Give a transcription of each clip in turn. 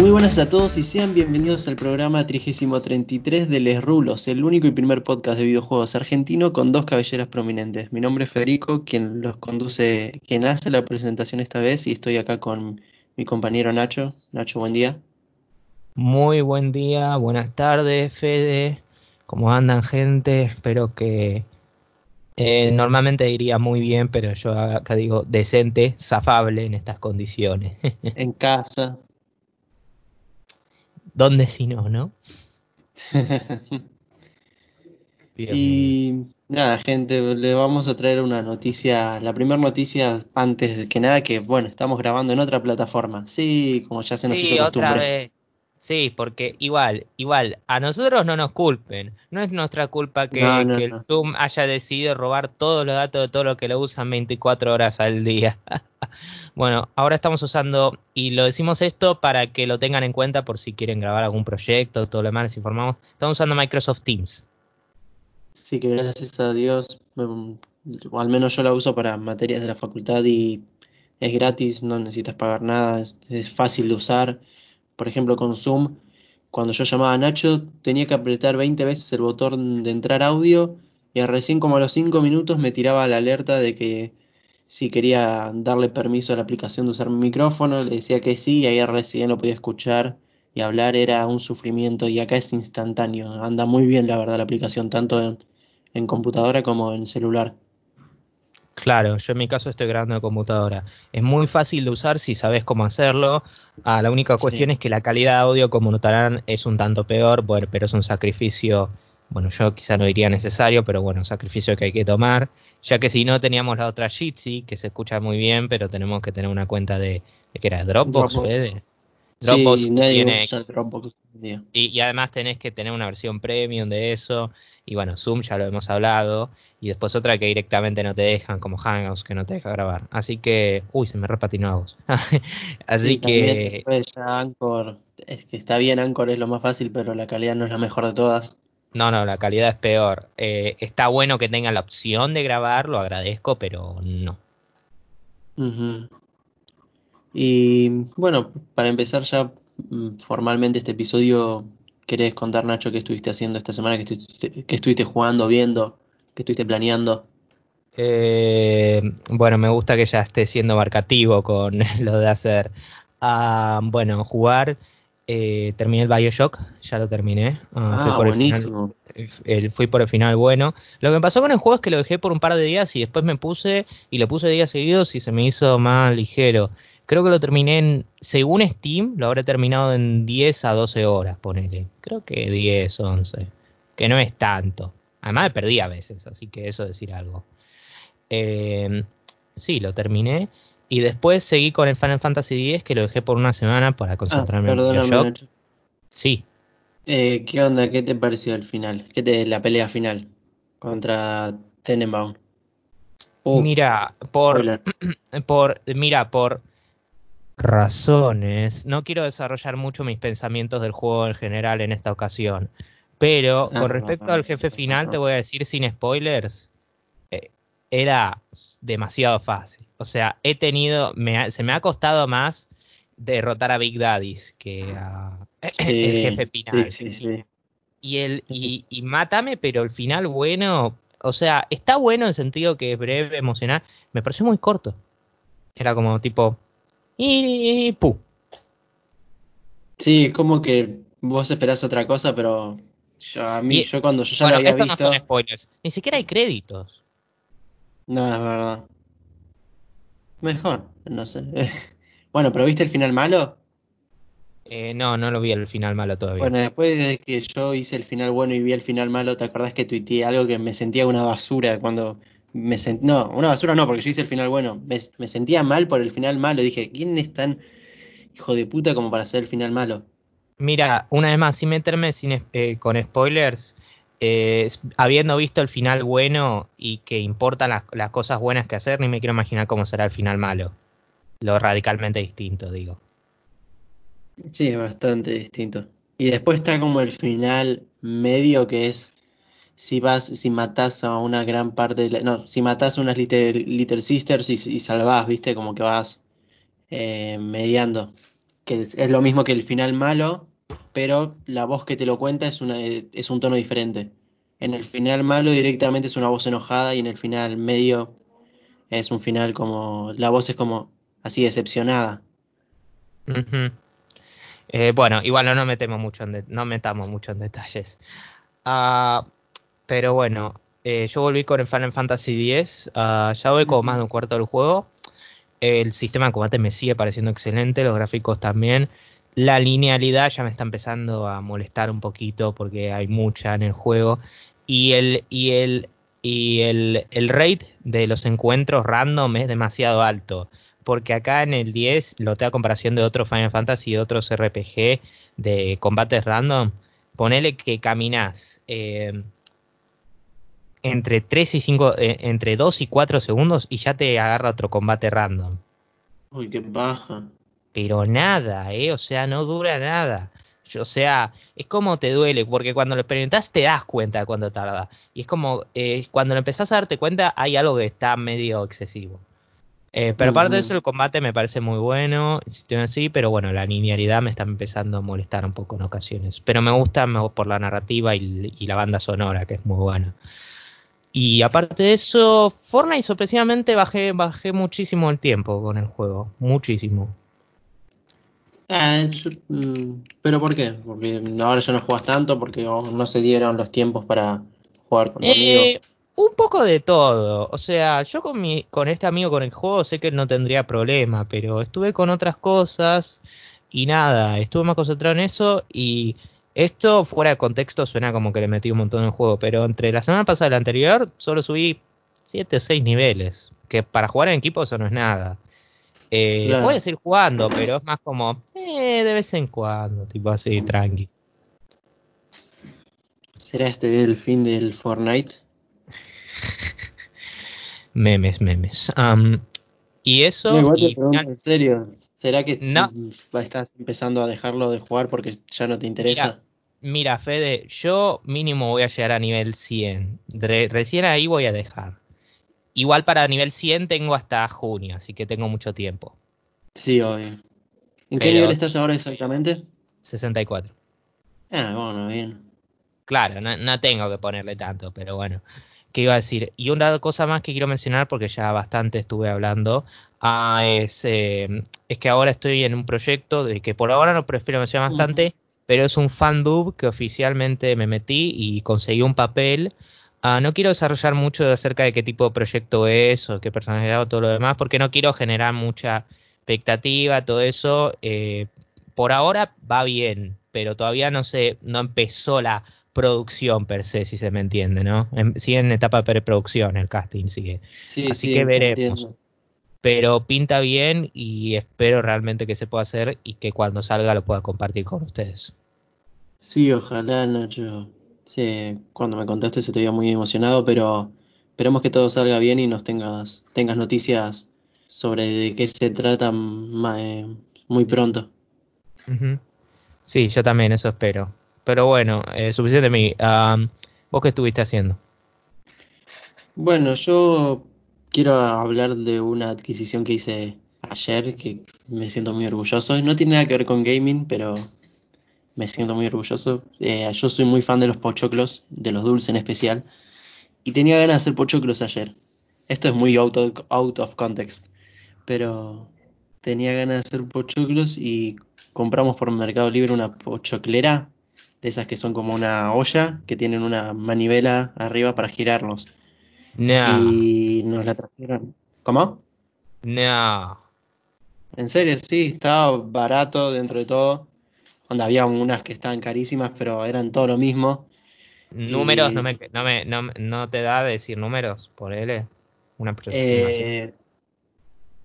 Muy buenas a todos y sean bienvenidos al programa 33 de Les Rulos, el único y primer podcast de videojuegos argentino con dos cabelleras prominentes. Mi nombre es Federico, quien los conduce, quien hace la presentación esta vez y estoy acá con mi compañero Nacho. Nacho, buen día. Muy buen día, buenas tardes, Fede. ¿Cómo andan, gente? Espero que eh, normalmente diría muy bien, pero yo acá digo decente, zafable en estas condiciones. en casa. ¿Dónde si no, no? y nada, gente, le vamos a traer una noticia, la primera noticia antes de que nada, que bueno, estamos grabando en otra plataforma. Sí, como ya se nos hizo costumbre. Sí, porque igual, igual, a nosotros no nos culpen. No es nuestra culpa que, el Zoom haya decidido robar todos los datos de todo lo que lo usan 24 horas al día. bueno, ahora estamos usando, y lo decimos esto para que lo tengan en cuenta por si quieren grabar algún proyecto, todo lo demás les informamos. Estamos usando Microsoft Teams. Sí, que gracias a Dios, o al menos yo la uso para materias de la facultad y es gratis, no necesitas pagar nada, es fácil de usar por ejemplo, con Zoom, cuando yo llamaba a Nacho, tenía que apretar 20 veces el botón de entrar audio y recién como a los 5 minutos me tiraba la alerta de que si quería darle permiso a la aplicación de usar mi micrófono, le decía que sí y ahí recién lo podía escuchar y hablar era un sufrimiento y acá es instantáneo, anda muy bien la verdad la aplicación, tanto en computadora como en celular. Claro, yo en mi caso estoy grabando de computadora. Es muy fácil de usar si sabes cómo hacerlo. Ah, la única cuestión es que la calidad de audio, como notarán, es un tanto peor, bueno, pero es un sacrificio, bueno, yo quizá no diría necesario, pero bueno, un sacrificio que hay que tomar, ya que si no teníamos la otra Jitsi, que se escucha muy bien, pero tenemos que tener una cuenta de, de que era Dropbox, Dropbox. Fede. Dropbox tiene, Y, y, además tenés que tener una versión premium de eso. Y bueno, Zoom ya lo hemos hablado. Y después otra que directamente no te dejan, como Hangouts, que no te deja grabar. Así que, uy, se me repatinó a vos. Así que. Anchor, es que está bien, Anchor es lo más fácil, pero la calidad no es la mejor de todas. No, no, la calidad es peor. Eh, está bueno que tenga la opción de grabar, lo agradezco, pero no. Y bueno, para empezar ya mm, formalmente este episodio, ¿querés contar, Nacho, qué estuviste haciendo esta semana, qué estuviste, estuviste jugando, viendo, qué estuviste planeando? Eh, bueno, me gusta que ya esté siendo marcativo con lo de hacer. Ah, bueno, jugar. Eh, terminé el Bioshock, ya lo terminé. Ah, fui ah, por buenísimo. El fui por el final bueno. Lo que me pasó con el juego es que lo dejé por un par de días y después me puse y lo puse días seguidos y se me hizo más ligero. Creo que lo terminé en, según Steam, lo habré terminado en 10 a 12 horas, ponele. Creo que 10, 11. Que no es tanto. Además me perdí a veces, así que eso decir algo. Em, sí, lo terminé. Y después seguí con el Final Fantasy X, que lo dejé por una semana para concentrarme ah, en el shock. Sí. Eh, ¿Qué onda? ¿Qué te pareció el final? ¿Qué te, la pelea final contra Tenenbaum? Uh, mira, por, por, mira, por razones. No quiero desarrollar mucho mis pensamientos del juego en general en esta ocasión. Pero ah, con respecto al jefe final, te voy a decir sin spoilers, eh, era demasiado fácil. O sea, he tenido, se me ha costado más derrotar a Big Daddy's que a el jefe final. y el y, y mátame, pero el final bueno, o sea, está bueno en sentido que es breve, emocional. Me pareció muy corto. Era como tipo, y, ¡pu! Sí, como que vos esperás otra cosa, pero yo, a mí, yo cuando yo ya lo había visto. No son spoilers. Ni siquiera hay créditos. No, es verdad. Mejor, no sé. bueno, pero ¿viste el final malo? Eh, no, no lo vi el final malo todavía. Bueno, después de que yo hice el final bueno y vi el final malo, ¿te acordás que tuiteé algo que me sentía una basura cuando me no, una basura no, porque yo hice el final bueno. Me, sentía mal por el final malo. Dije, ¿quién es tan hijo de puta como para hacer el final malo? Mira, una vez más, sin meterme sin, eh, con spoilers, eh, habiendo visto el final bueno y que importan las, las, cosas buenas que hacer, ni me quiero imaginar cómo será el final malo. Lo radicalmente distinto, digo. Sí, es bastante distinto. Y después está como el final medio que es si vas, si matas a una gran parte de no, si matas a unas Little, Sisters y, y, salvás, viste, como que vas eh, mediando. que es, lo mismo que el final malo, pero la voz que te lo cuenta es, una, es un tono diferente. En el final malo directamente es una voz enojada y en el final medio es un final como, la voz es como así decepcionada. Eh, bueno, igual no, metemos mucho en no metamos mucho en detalles. Ah, pero bueno, eh, yo volví con el Final Fantasy X. Ah, ya voy como más de un cuarto del juego. El sistema de combate me sigue pareciendo excelente, los gráficos también. La linealidad ya me está empezando a molestar un poquito porque hay mucha en el juego. Y el, y el, y el, el rate de los encuentros random es demasiado alto. Porque acá en el 10, lo te a comparación de otros Final Fantasy y otros RPG de combates random, ponele que caminas eh, entre 3 y 5, eh, entre 2 y 4 segundos y ya te agarra otro combate random. Uy, qué baja. Pero nada, eh, o sea, no dura nada. O sea, es como te duele, porque cuando lo experimentas te das cuenta de cuánto tarda. Y es como, eh, cuando lo empezás a darte cuenta, hay algo que está medio excesivo. Eh, pero aparte de eso, el combate me parece muy bueno, así, pero bueno, la linealidad me está empezando a molestar un poco en ocasiones. Pero me gusta por la narrativa y, y la banda sonora, que es muy buena. Y aparte de eso, Fortnite sorpresivamente bajé, bajé muchísimo el tiempo con el juego, muchísimo. Mm, ¿Pero por qué? Porque ahora ya no juegas tanto, porque no se dieron los tiempos para jugar con eh, Un poco de todo. O sea, yo con, mi, con este amigo con el juego sé que no tendría problema, pero estuve con otras cosas y nada, estuve más concentrado en eso y esto fuera de contexto suena como que le metí un montón en el juego, pero entre la semana pasada y la anterior solo subí 7 o 6 niveles, que para jugar en equipo eso no es nada. Eh, Voy a seguir jugando, pero es más como eh, de vez en cuando, tipo así, tranqui. ¿Será este el fin del Fortnite? memes, memes. y eso. En serio, ¿será que no. estás empezando a dejarlo de jugar porque ya no te interesa? Mira, Fede, yo mínimo voy a llegar a nivel 100. recién ahí voy a dejar. Igual para nivel 100 tengo hasta junio, así que tengo mucho tiempo. Sí, obvio. ¿En qué nivel estás ahora exactamente? 64. Ah, bueno, bien. Claro, no, tengo que ponerle tanto, pero bueno. ¿Qué iba a decir? Y una cosa más que quiero mencionar, porque ya bastante estuve hablando, ah, es, eh, es que ahora estoy en un proyecto de que por ahora no prefiero mencionar bastante, pero es un fandub que oficialmente me metí y conseguí un papel Ah, no quiero desarrollar mucho acerca de qué tipo de proyecto es o qué personalidad o todo lo demás, porque no quiero generar mucha expectativa, todo eso. Eh, por ahora va bien, pero todavía no se, no empezó la producción per se, si se me entiende, ¿no? sigue en etapa de preproducción el casting, sigue. Así que veremos. Pero pinta bien y espero realmente que se pueda hacer y que cuando salga lo pueda compartir con ustedes. Sí, ojalá, Nacho. Sí, cuando me contaste se te veía muy emocionado, pero esperemos que todo salga bien y nos tengas, tengas noticias sobre de qué se trata eh, muy pronto. Sí, yo también, eso espero. Pero bueno, eh, suficiente de mí. ¿Vos qué estuviste haciendo? Bueno, yo quiero hablar de una adquisición que hice ayer, que me siento muy orgulloso. No tiene nada que ver con gaming, pero me siento muy orgulloso. Eh, yo soy muy fan de los pochoclos, de los dulces en especial, y tenía ganas de hacer pochoclos ayer. Esto es muy out of, out of context, pero tenía ganas de hacer pochoclos y compramos por Mercado Libre una pochoclera, de esas que son como una olla, que tienen una manivela arriba para girarlos. No. Y nos la trajeron. ¿Cómo? No. En serio, sí, estaba barato dentro de todo donde había unas que estaban carísimas, pero eran todo lo mismo. Números, no, me, no, me, no, te da de decir números por L. Una eh,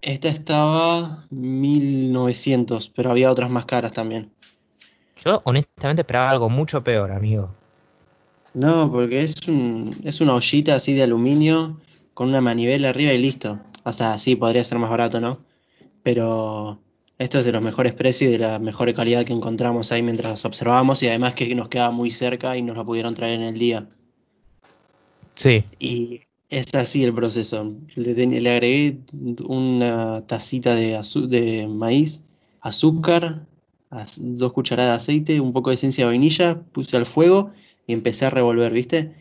esta estaba 1900, pero había otras más caras también. Yo honestamente esperaba algo mucho peor, amigo. No, porque es, un, es una ollita así de aluminio con una manivela arriba y listo. O sea, sí, podría ser más barato, ¿no? Pero esto es de los mejores precios y de la mejor calidad que encontramos ahí mientras observamos y además que nos queda muy cerca y nos la pudieron traer en el día. Sí. Y es así el proceso. Le, agregué una tacita de, de maíz azúcar, dos cucharadas de aceite, un poco de esencia de vainilla, puse al fuego y empecé a revolver, ¿viste?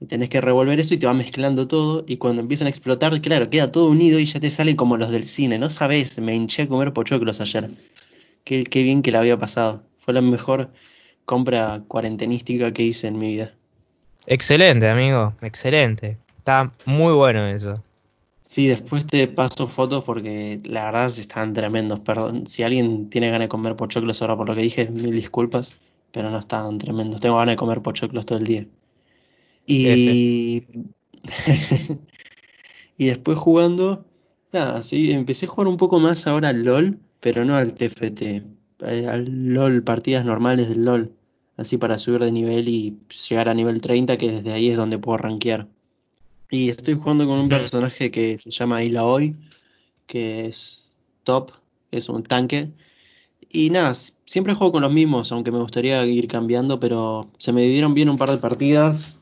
Y tenés que revolver eso y te va mezclando todo. Y cuando empiezan a explotar, claro, queda todo unido y ya te salen como los del cine. No sabes, me hinché a comer pochoclos ayer. Qué, qué bien que la había pasado. Fue la mejor compra cuarentenística que hice en mi vida. Excelente, amigo, excelente. Está muy bueno eso. Sí, después te paso fotos porque la verdad están tremendos. Perdón, si alguien tiene ganas de comer pochoclos ahora por lo que dije, mil disculpas, pero no están tremendos. Tengo ganas de comer pochoclos todo el día. Y, y después jugando, nada, sí, empecé a jugar un poco más ahora al LOL, pero no al TFT, eh, al LOL, partidas normales del LOL, así para subir de nivel y llegar a nivel 30, que desde ahí es donde puedo rankear. Y estoy jugando con un personaje que se llama Ilaoi, que es top, es un tanque. Y nada, siempre juego con los mismos, aunque me gustaría ir cambiando, pero se me dieron bien un par de partidas.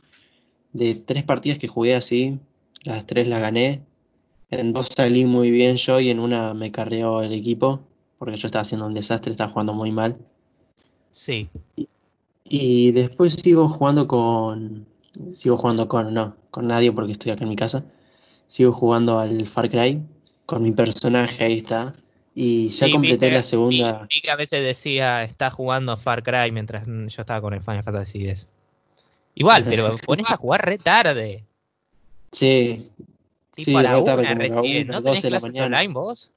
De tres partidas que jugué así, las tres las gané. En dos salí muy bien yo y en una me carreó el equipo, porque yo estaba haciendo un desastre, estaba jugando muy mal. Sí. y después sigo jugando con, sigo jugando con, no, con nadie porque estoy acá en mi casa. Sigo jugando al Far Cry con mi personaje, ahí está. Y ya completé la segunda. Y que a veces decía, está jugando Far Cry mientras yo estaba con el Final Fantasy X. Igual, pero pones a jugar re tarde. Sí. sí, re tarde, como ¿No tenés de la mañana. online vos?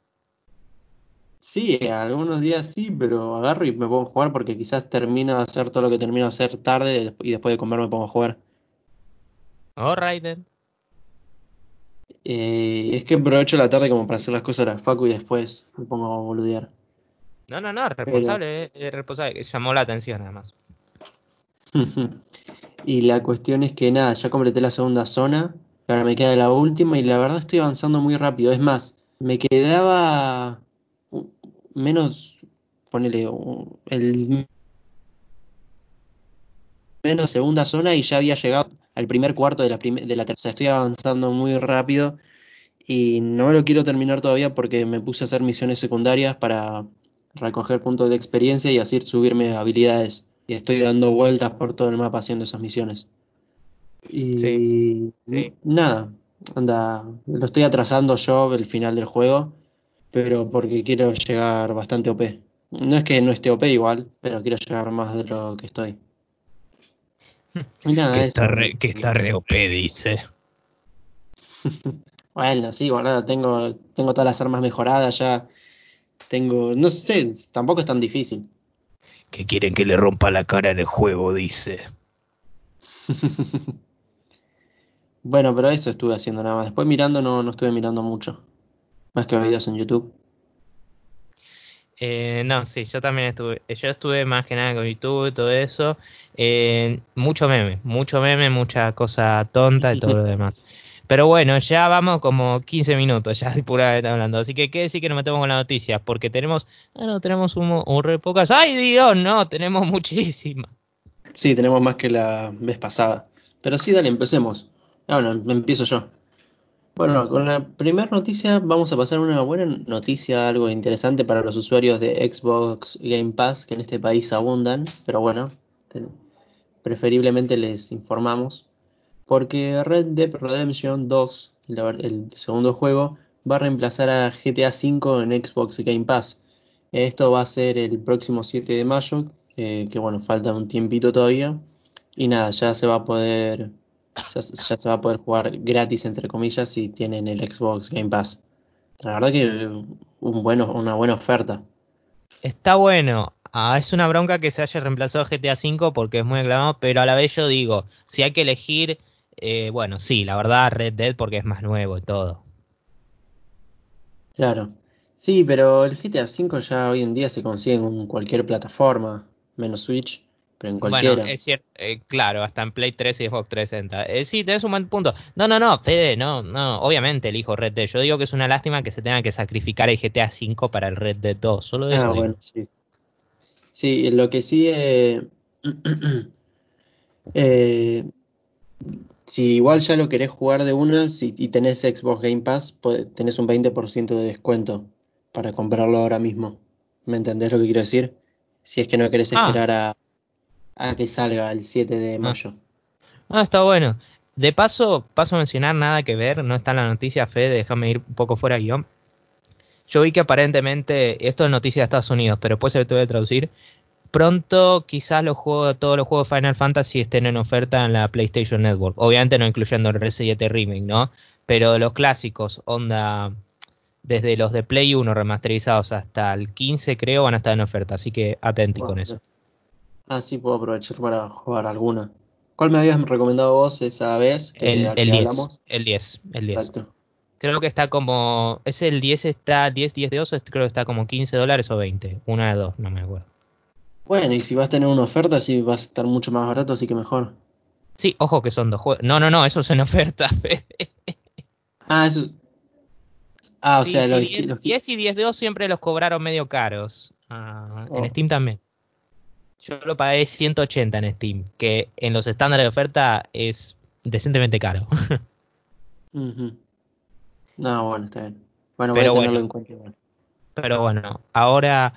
Sí, algunos días sí, pero agarro y me pongo a jugar porque quizás termino de hacer todo lo que termino de hacer tarde y después de comer me pongo a jugar. Alright then. Eh, es que aprovecho la tarde como para hacer las cosas de la facu y después me pongo a boludear. No, no, no, responsable, eh, es responsable, llamó la atención además. y la cuestión es que nada, ya completé la segunda zona, ahora me queda la última y la verdad estoy avanzando muy rápido. Es más, me quedaba menos, ponele, el menos segunda zona y ya había llegado al primer cuarto de la, de la tercera. Estoy avanzando muy rápido y no lo quiero terminar todavía porque me puse a hacer misiones secundarias para recoger puntos de experiencia y así subirme habilidades. Y estoy dando vueltas por todo el mapa haciendo esas misiones. Y nada, anda, lo estoy atrasando yo el final del juego, pero porque quiero llegar bastante OP. No es que no esté OP igual, pero quiero llegar más de lo que estoy que, está re, que está OP, dice. bueno, sí, guardada, tengo, tengo todas las armas mejoradas ya. Tengo, no sé, tampoco es tan difícil. Que quieren que le rompa la cara en el juego, dice. bueno, pero eso estuve haciendo nada más. Después mirando no, no estuve mirando mucho. Más que videos en YouTube. Eh, no, sí, yo también estuve, yo estuve más que nada con YouTube y todo eso. Eh, mucho meme, mucho meme, mucha cosa tonta y todo lo demás. Pero bueno, ya vamos como 15 minutos ya puramente hablando. Así que qué decir que nos metemos con la noticia, porque tenemos, ah, no, tenemos un, un re pocas. ¡Ay Dios! No, tenemos muchísimas. Sí, tenemos más que la vez pasada. Pero sí, dale, empecemos. Ah, bueno, empiezo yo. Bueno, con la primera noticia vamos a pasar una buena noticia, algo interesante para los usuarios de Xbox Game Pass, que en este país abundan, pero bueno, preferiblemente les informamos, porque Red Dead Redemption 2, el segundo juego, va a reemplazar a GTA V en Xbox Game Pass. Esto va a ser el próximo 7 de mayo, que bueno, falta un tiempito todavía, y nada, ya se va a poder ya, se va a poder jugar gratis, entre comillas, si tienen el Xbox Game Pass. La verdad que un bueno, una buena oferta. Está bueno. Ah, es una bronca que se haya reemplazado GTA V porque es muy aclamado, pero a la vez yo digo, si hay que elegir, eh, bueno, sí, la verdad Red Dead porque es más nuevo y todo. Claro. Sí, pero el GTA V ya hoy en día se consigue en cualquier plataforma, menos Switch. Bueno, es cierto, eh, claro, hasta en Play 3 y Xbox 360. Eh, sí, tenés un buen punto. No, no, no, Fede, no, no, obviamente elijo Red Dead. Yo digo que es una lástima que se tenga que sacrificar el GTA 5 para el Red Dead 2. Solo de ah, Bueno, sí. Sí, lo que sí. Eh, eh, si igual ya lo querés jugar de una si, y tenés Xbox Game Pass, tenés un 20% de descuento para comprarlo ahora mismo. ¿Me entendés lo que quiero decir? Si es que no querés ah. esperar a, a, que salga el 7 de ah. mayo. Ah, está bueno. De paso, paso a mencionar nada que ver, no está en la noticia, Fede, déjame ir un poco fuera guion. Yo vi que aparentemente, esto es noticia de Estados Unidos, pero después se lo voy a traducir. Pronto quizás los juegos, todos los juegos de Final Fantasy estén en oferta en la PlayStation Network. Obviamente no incluyendo el R7 Remake, ¿no? Pero los clásicos, onda, desde los de Play 1 remasterizados hasta el 15 creo van a estar en oferta, así que atenti con eso. Ah, sí, puedo aprovechar para jugar alguna. ¿Cuál me habías recomendado vos esa vez? el, el 10, el 10, el 10. Exacto. Creo que está como. ¿Es el 10 está 10, 10 de oso? Creo que está como 15 dólares o 20. Una de dos, no me acuerdo. Bueno, y si vas a tener una oferta, sí vas a estar mucho más barato, así que mejor. Sí, ojo que son dos juegos. No, no, no, eso es en oferta. ah, eso. Ah, o sea, los, 10, y 10 de oso siempre los cobraron medio caros. Ah, en oh. Steam también. Yo lo pagué 180 en Steam, que en los estándares de oferta es decentemente caro. No, bueno, está bien. Bueno, voy a tenerlo en cuenta. Pero bueno, ahora,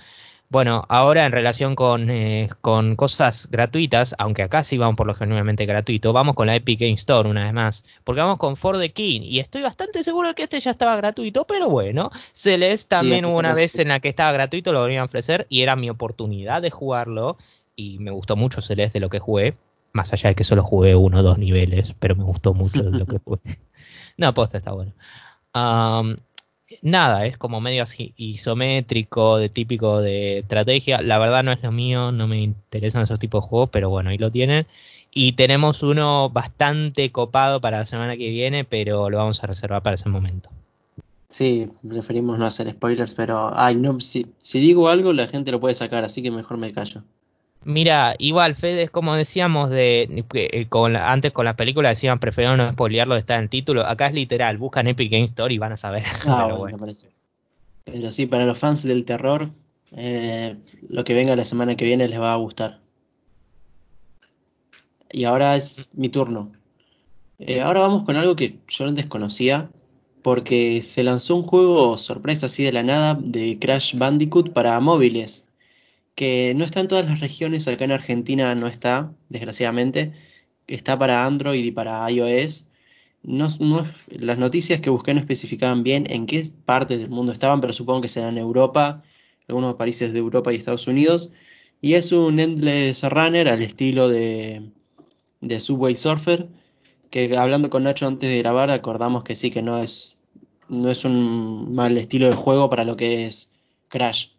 bueno, ahora en relación con, eh, con cosas gratuitas, aunque acá sí vamos por lo genuinamente gratuito, vamos con la Epic Game Store una vez más, porque vamos con For the King, y estoy bastante seguro de que este ya estaba gratuito, pero bueno, Celeste también hubo una vez en la que estaba gratuito, lo volvían a ofrecer, y era mi oportunidad de jugarlo, y me gustó mucho Celeste de lo que jugué, más allá de que solo jugué uno o dos niveles, pero me gustó mucho de lo que jugué. no, posta está bueno nada, es como medio así isométrico, de típico de estrategia. La verdad no es lo mío, no me interesan esos tipos de juegos, pero bueno, ahí lo tienen. Y tenemos uno bastante copado para la semana que viene, pero lo vamos a reservar para ese momento. Sí, preferimos no hacer spoilers, pero ay, no, si, si digo algo la gente lo puede sacar, así que mejor me callo. Mira, igual, Fede, como decíamos de eh, con antes con las películas decían prefiero no spoilearlo de estar en el título. Acá es literal, buscan Epic Game Store y van a saber. Ah, pero, bueno, pero sí, para los fans del terror, eh, lo que venga la semana que viene les va a gustar. Y ahora es mi turno. Eh, ahora vamos con algo que yo no desconocía, porque se lanzó un juego sorpresa así de la nada de Crash Bandicoot para móviles que no está en todas las regiones, acá en Argentina no está, desgraciadamente, está para Android y para iOS. No, las noticias que busqué no especificaban bien en qué parte del mundo estaban, pero supongo que será en Europa, algunos países de Europa y Estados Unidos. Y es un Endless Runner al estilo de, de Subway Surfer, que hablando con Nacho antes de grabar acordamos que sí, que no es, no es un mal estilo de juego para lo que es Crash.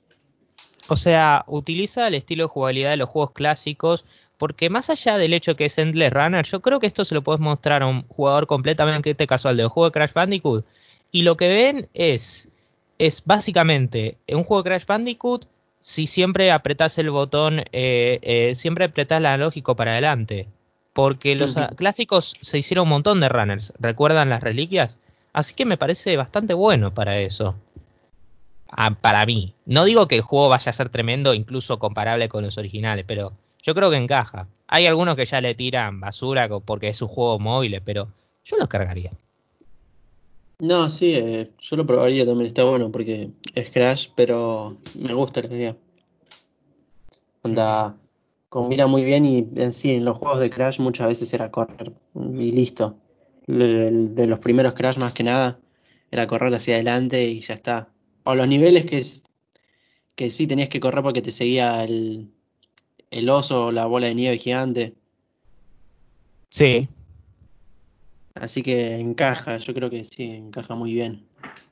O sea, utiliza el estilo de jugabilidad de los juegos clásicos, porque más allá del hecho que es Endless Runner, yo creo que esto se lo puedes mostrar a un jugador completamente este casual del juego de Crash Bandicoot. Y lo que ven es, es básicamente un juego de Crash Bandicoot si siempre apretas el botón, eh, eh, siempre apretas el analógico para adelante. Porque los clásicos se hicieron un montón de runners, ¿recuerdan las reliquias? Así que me parece bastante bueno para eso para mí. No digo que el juego vaya a ser tremendo, incluso comparable con los originales, pero yo creo que encaja. Hay algunos que ya le tiran basura porque es un juego móvil, pero yo los cargaría. No, sí, eh, yo lo probaría también, está bueno porque es Crash, pero me gusta la idea. Onda, combina muy bien y en sí, en los juegos de Crash muchas veces era correr y listo. de los primeros Crash más que nada era correr hacia adelante y ya está. O los niveles que, que sí tenías que correr porque te seguía el, el oso o la bola de nieve gigante. Sí. Así que encaja, yo creo que sí, encaja muy bien.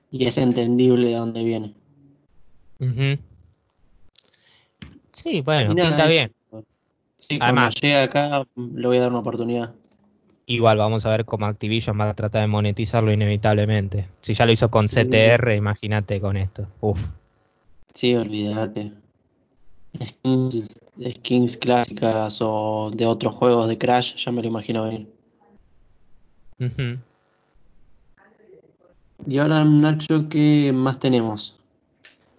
Y es entendible de dónde viene. Sí, bueno, está bien. Sí, cuando llegue acá le voy a dar una oportunidad. Igual vamos a ver cómo Activision va a tratar de monetizarlo inevitablemente. Si ya lo hizo con CTR, imagínate con esto. Uf. Sí, olvídate. Skins, skins clásicas o de otros juegos de Crash, ya me lo imagino venir. Y ahora, Nacho, ¿qué más tenemos?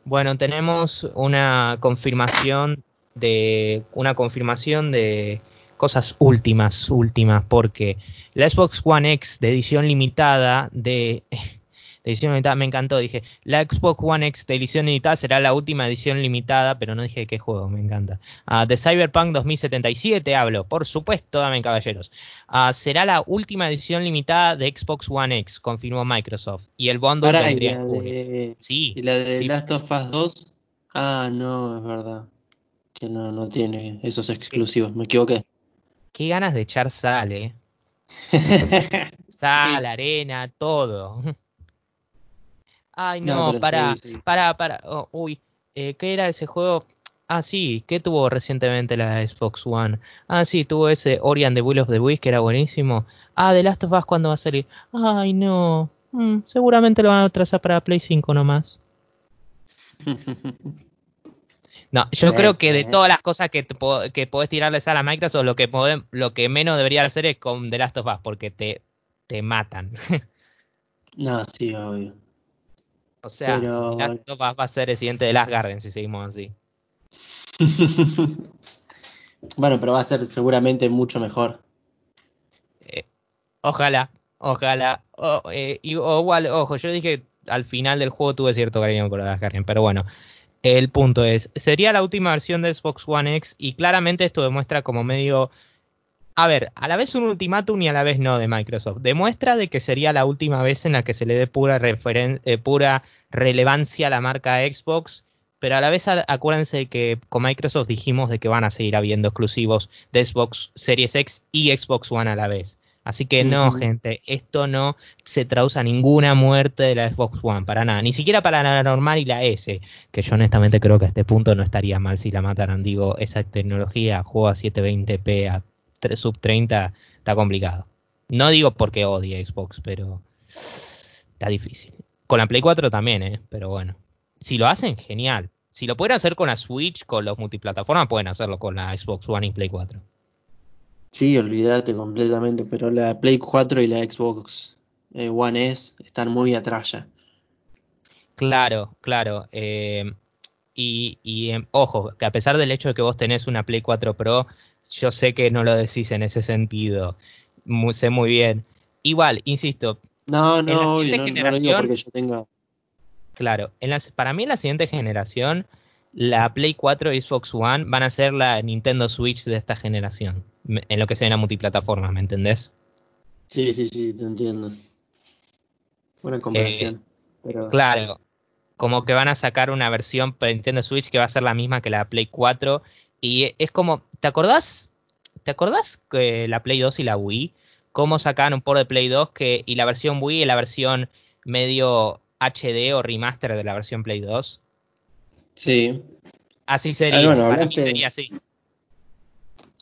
Bueno, tenemos una confirmación de una confirmación de cosas últimas, últimas, porque la Xbox One X de edición limitada de, edición limitada, me encantó. Dije, la Xbox One X de edición limitada será la última edición limitada, pero no dije de qué juego, me encanta. Uh, de Cyberpunk 2077 hablo, por supuesto, dame caballeros. Uh, será la última edición limitada de Xbox One X, confirmó Microsoft. Y el bundle vendría en junio. Sí. ¿Y la de Last of Us 2? Ah, no, es verdad. Que no, no tiene esos exclusivos, me equivoqué. Qué ganas de echar sal, eh. Sal, arena, todo. Ay, no, para, para, para, oh, uy, eh, ¿qué era ese juego? Ah, sí, ¿qué tuvo recientemente la Xbox One? Ah, sí, tuvo ese Ori and the Will of the Wisps que era buenísimo. Ah, The Last of Us, ¿cuándo va a salir? Ay, no. Mm, seguramente lo van a trazar para Play 5 nomás. No, yo creo que de todas las cosas que, que podés tirarles a la Microsoft, lo que, lo que menos debería hacer es con The Last of Us, porque te, te matan. no, sí, obvio. O sea, The Last of Us va a ser el siguiente de Last Garden si seguimos así. bueno, pero va a ser seguramente mucho mejor. Eh, ojalá, ojalá. Eh, igual, ojo, yo dije al final del juego tuve cierto cariño por Last Garden, pero bueno. El punto es, sería la última versión de Xbox One X y claramente esto demuestra como medio, a ver, a la vez un ultimátum y a la vez no de Microsoft. Demuestra de que sería la última vez en la que se le dé pura, eh, pura relevancia a la marca Xbox, pero a la vez acuérdense de que con Microsoft dijimos de que van a seguir habiendo exclusivos de Xbox Series X y Xbox One a la vez. Así que no, gente, esto no se traduce a ninguna muerte de la Xbox One, para nada. Ni siquiera para la normal y la S, que yo honestamente creo que a este punto no estaría mal si la mataran. Digo, esa tecnología, juego a 720p a sub 30, está complicado. No digo porque odie Xbox, pero está difícil. Con la Play 4 también, ¿eh? Pero bueno. Si lo hacen, genial. Si lo pueden hacer con la Switch, con los multiplataformas, pueden hacerlo con la Xbox One y Play 4. Sí, olvídate completamente, pero la Play 4 y la Xbox eh, One S están muy atrás ya. Claro, claro. Eh, y, y em, ojo, que a pesar del hecho de que vos tenés una Play 4 Pro, yo sé que no lo decís en ese sentido. sé muy bien. Igual, insisto. No, no, en la siguiente generación, porque yo tenga. Claro, en para mí en la siguiente generación la Play 4 y Xbox One van a ser la Nintendo Switch de esta generación, en lo que se ven a multiplataformas, ¿me entendés? Sí, sí, sí, te entiendo. Buena comparación. Eh, claro, como que van a sacar una versión para Nintendo Switch que va a ser la misma que la Play 4 y es como, ¿te acordás? ¿Te acordás que la Play 2 y la Wii cómo sacaron un port de Play 2 que y la versión Wii y la versión medio HD o remaster de la versión Play 2? Sí. Así sería. hablaste, sería así.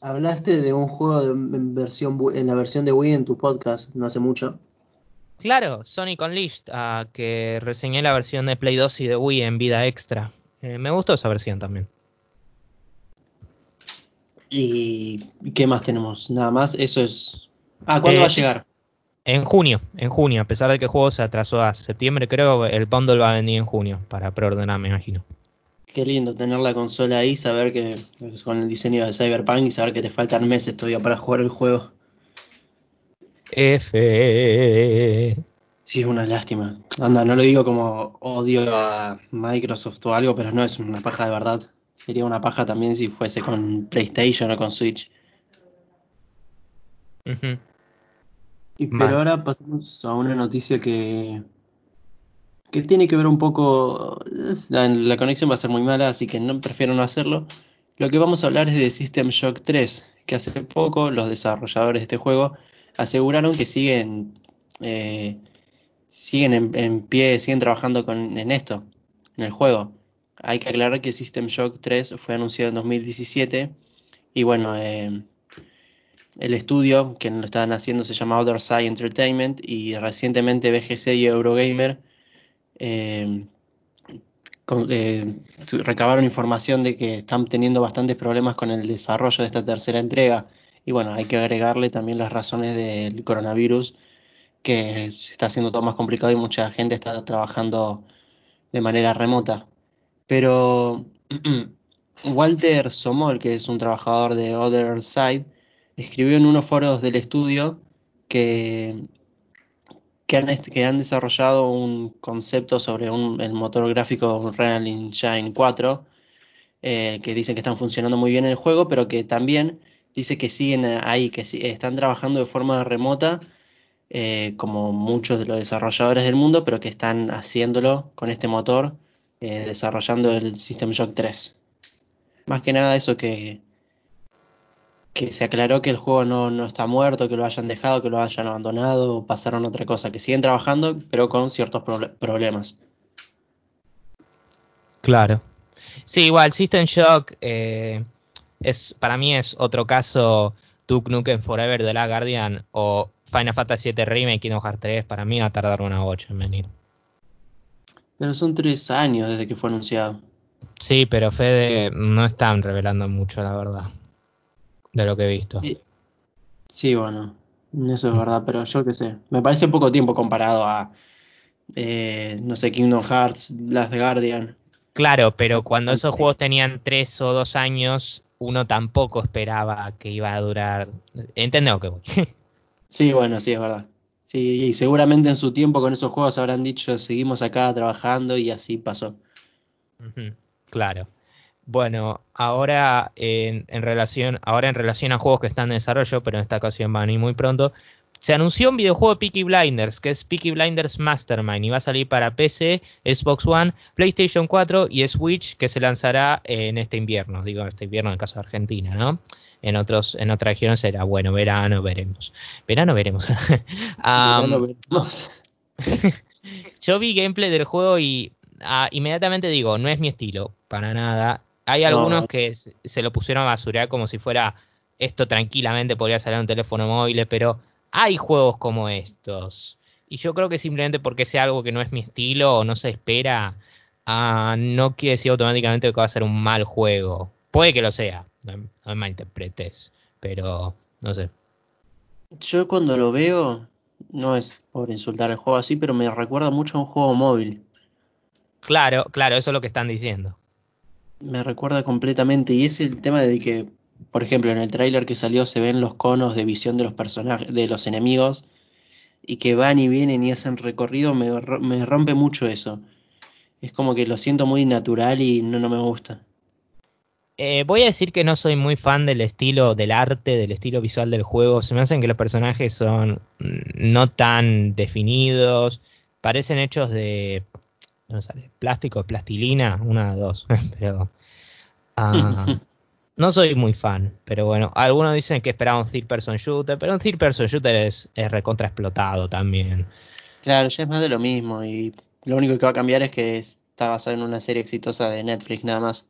Hablaste de un juego en, versión, en la versión de Wii en tu podcast no hace mucho. Claro, Sonic Unleashed, uh, que reseñé la versión de Play 2 y de Wii en vida extra. Eh, me gustó esa versión también. ¿Y qué más tenemos? Nada más, eso es... Ah, ¿cuándo va a llegar? En junio, en junio, a pesar de que el juego se atrasó a septiembre, creo, el bundle va a venir en junio para preordenar, me imagino. Qué lindo tener la consola ahí, saber que con el diseño de Cyberpunk y saber que te faltan meses todavía para jugar el juego. F. Sí, es una lástima. Anda, no lo digo como odio a Microsoft o algo, pero no es una paja de verdad. Sería una paja también si fuese con PlayStation o con Switch. y, pero ahora pasamos a una noticia que que tiene que ver un poco, la, conexión va a ser muy mala, así que no prefiero no hacerlo. Lo que vamos a hablar es de System Shock 3, que hace poco los desarrolladores de este juego aseguraron que siguen, eh, siguen en, pie, siguen trabajando con, en esto, en el juego. Hay que aclarar que System Shock 3 fue anunciado en 2017 y bueno, eh, el estudio que lo estaban haciendo se llama Other Side Entertainment y recientemente BGC y Eurogamer eh, eh, recabaron información de que están teniendo bastantes problemas con el desarrollo de esta tercera entrega. Y bueno, hay que agregarle también las razones del coronavirus, que se está haciendo todo más complicado y mucha gente está trabajando de manera remota. Pero Walter Somol, que es un trabajador de Other Side, escribió en unos foros del estudio que que han, que han desarrollado un concepto sobre un, el motor gráfico Unreal Engine 4, eh, que dicen que están funcionando muy bien en el juego, pero que también dice que siguen ahí, que están trabajando de forma remota, eh, como muchos de los desarrolladores del mundo, pero que están haciéndolo con este motor, eh, desarrollando el System Shock 3. Más que nada eso que, que se aclaró que el juego no, está muerto, que lo hayan dejado, que lo hayan abandonado, o pasaron otra cosa, que siguen trabajando, pero con ciertos problemas. Claro. Sí, igual, System Shock eh, es, para mí es otro caso Duke Nukem Forever de la Guardian o Final Fantasy VII Remake Kingdom Hearts 3, para mí va a tardar una 8 en venir. Pero son tres años desde que fue anunciado. Sí, pero Fede no están revelando mucho, la verdad de lo que he visto. Sí, bueno, eso es verdad, pero yo qué sé, me parece poco tiempo comparado a, eh, no sé, Kingdom Hearts, Last Guardian. Claro, pero cuando esos juegos tenían tres o dos años, uno tampoco esperaba que iba a durar. ¿Entendés que voy? sí, bueno, sí, es verdad. Sí, y seguramente en su tiempo con esos juegos habrán dicho, seguimos acá trabajando y así pasó. Claro. Bueno, ahora en, relación, ahora en relación a juegos que están en desarrollo, pero en esta ocasión van a ir muy pronto, se anunció un videojuego de Peaky Blinders, que es Peaky Blinders Mastermind, y va a salir para PC, Xbox One, PlayStation 4 y Switch, que se lanzará en este invierno, digo este invierno en el caso de Argentina, ¿no? En otros, en otras regiones será, bueno, verano veremos. Verano veremos. verano veremos. yo vi gameplay del juego y ah, inmediatamente digo, no es mi estilo, para nada. Hay algunos que se lo pusieron a basurar como si fuera esto tranquilamente podría salir un teléfono móvil, pero hay juegos como estos. Y yo creo que simplemente porque sea algo que no es mi estilo o no se espera, ah, no quiere decir automáticamente que va a ser un mal juego. Puede que lo sea, no, me malinterpretes, pero no sé. Yo cuando lo veo, no es por insultar el juego así, pero me recuerda mucho a un juego móvil. Claro, claro, eso es lo que están diciendo me recuerda completamente. Y es el tema de que, por ejemplo, en el tráiler que salió se ven los conos de visión de los personajes, de los enemigos, y que van y vienen y hacen recorrido, me, me rompe mucho eso. Es como que lo siento muy natural y no, no me gusta. Eh, voy a decir que no soy muy fan del estilo del arte, del estilo visual del juego. Se me hacen que los personajes son mm, no tan definidos, parecen hechos de no sale, plástico, plastilina, una, dos, pero ah, no soy muy fan, pero bueno, algunos dicen que esperaban un third person shooter, pero un third person shooter es, es recontra explotado también. Claro, ya es más de lo mismo y lo único que va a cambiar es que está basado en una serie exitosa de Netflix nada más.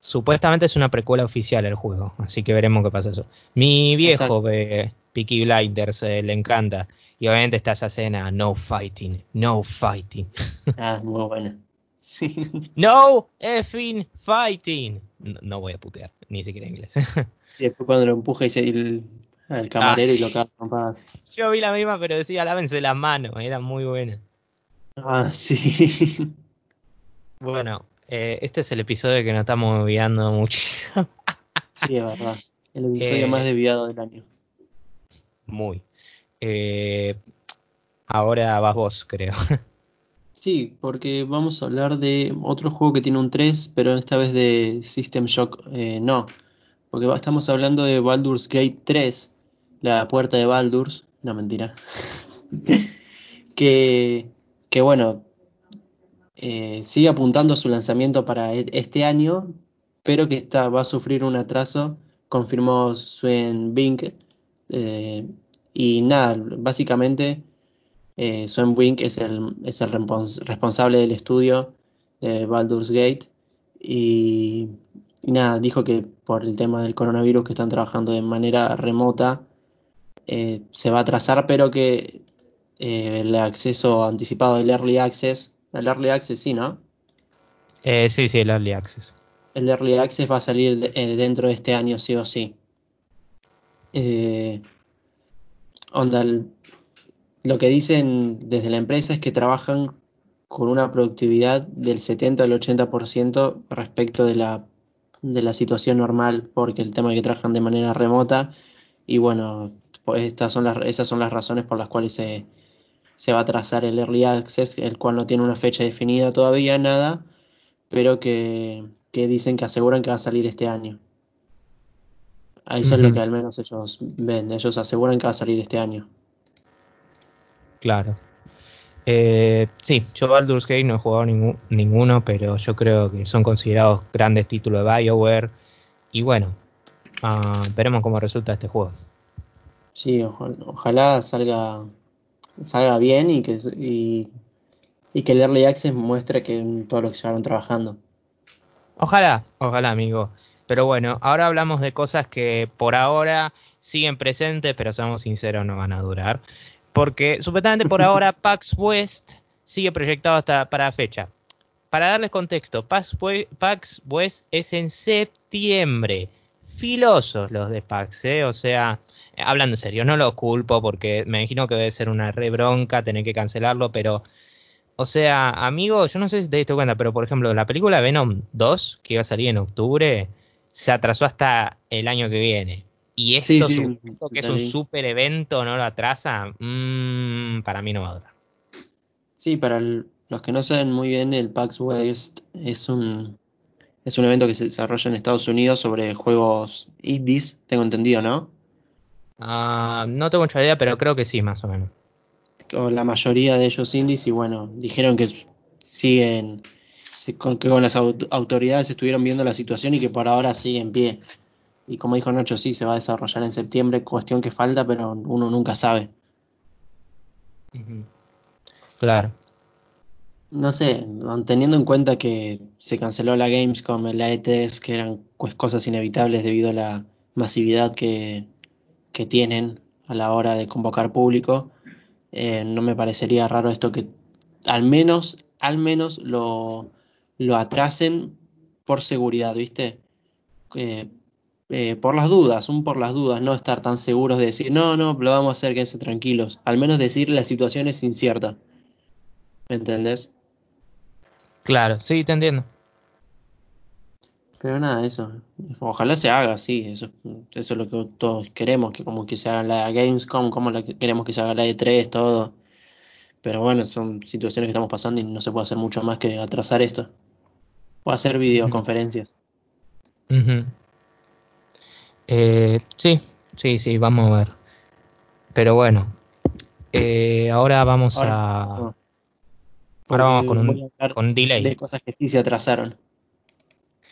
Supuestamente es una precuela oficial el juego, así que veremos qué pasa eso. Mi viejo ve Peaky Blinders, eh, le encanta. Y obviamente está esa escena, no fighting, no fighting. Ah, muy buena. Sí. No effing fighting. No, voy a putear, ni siquiera en inglés. Y después cuando lo empuja y se, el, al camarero y lo caga Yo vi la misma, pero decía lávense las manos, era muy buena. Ah, sí. Bueno, eh, este es el episodio que nos estamos enviando muchísimo. sí, es verdad. El episodio más desviado del año. Muy. Eh, ahora vas vos, creo. Sí, porque vamos a hablar de otro juego que tiene un 3, pero esta vez de System Shock eh, no. Porque estamos hablando de Baldur's Gate 3, la puerta de Baldur's, no mentira. que, que bueno, eh, sigue apuntando a su lanzamiento para e-, este año, pero que está, va a sufrir un atraso, confirmó Sven Bink, y nada, básicamente eh, Sven Wink es el, es el responsable del estudio de Baldur's Gate y, nada, dijo que por el tema del coronavirus que están trabajando de manera remota eh, se va a atrasar, pero que eh, el acceso anticipado del Early Access, el Early Access sí, ¿no? Eh, sí, sí, el Early Access. El Early Access va a salir dentro de este año sí o sí. Eh, onda, lo que dicen desde la empresa es que trabajan con una productividad del 70 al 80% respecto de la, de la situación normal, porque el tema es que trabajan de manera remota y bueno, pues estas son las, esas son las razones por las cuales se, se va a trazar el Early Access, el cual no tiene una fecha definida todavía, nada, pero que, dicen que aseguran que va a salir este año. Eso es lo que al menos ellos ven, ellos aseguran que va a salir este año. Claro. Eh, sí, yo Baldur's Gate no he jugado ninguno, pero yo creo que son considerados grandes títulos de BioWare. Y bueno, uh, veremos cómo resulta este juego. Sí, ojalá salga salga bien y que, y, que el Early Access muestre que todo lo que llevaron trabajando. Ojalá, ojalá, amigo. Pero bueno, ahora hablamos de cosas que por ahora siguen presentes, pero seamos sinceros, no van a durar. Porque supuestamente por ahora PAX West sigue proyectado hasta para fecha. Para darles contexto, PAX, PAX West es en septiembre. Filosos los de PAX, ¿eh? O sea, hablando en serio, no lo culpo porque me imagino que debe ser una re bronca tener que cancelarlo, pero, o sea, amigo, yo no sé si te diste cuenta, pero por ejemplo, la película Venom 2, que iba a salir en octubre, se atrasó hasta el año que viene. Y esto, que es un super evento, no lo atrasa, mm, para mí no va a durar. Sí, para los que no saben muy bien, el PAX West es un, es un evento que se desarrolla en Estados Unidos sobre juegos indies, tengo entendido, ¿no? Ah, no tengo mucha idea, pero creo que sí, más o menos. la mayoría de ellos indies y bueno, dijeron que siguen, que con las autoridades estuvieron viendo la situación y que por ahora sigue en pie. Y como dijo Nacho, sí, se va a desarrollar en septiembre, cuestión que falta, pero uno nunca sabe. Claro. No sé, teniendo en cuenta que se canceló la Gamescom, la E3, que eran pues, cosas inevitables debido a la masividad que, que tienen a la hora de convocar público, eh, no me parecería raro esto que al menos, al menos lo, lo atrasen por seguridad, ¿viste? Eh, eh, por las dudas, un por las dudas, no estar tan seguros de decir, no, no, lo vamos a hacer, quédense tranquilos. Al menos decir la situación es incierta. ¿Me entendés? Claro, sí, te entiendo. Pero nada, eso. Ojalá se haga, sí. Eso, eso es lo que todos queremos, que como que se haga la Gamescom, como la que queremos que se haga la E3, todo. Pero bueno, son situaciones que estamos pasando y no se puede hacer mucho más que atrasar esto. O hacer videoconferencias. eh, sí, sí, sí, vamos a ver. Pero bueno, eh, ahora vamos a... Ahora vamos con un, con delay. De cosas que sí se atrasaron.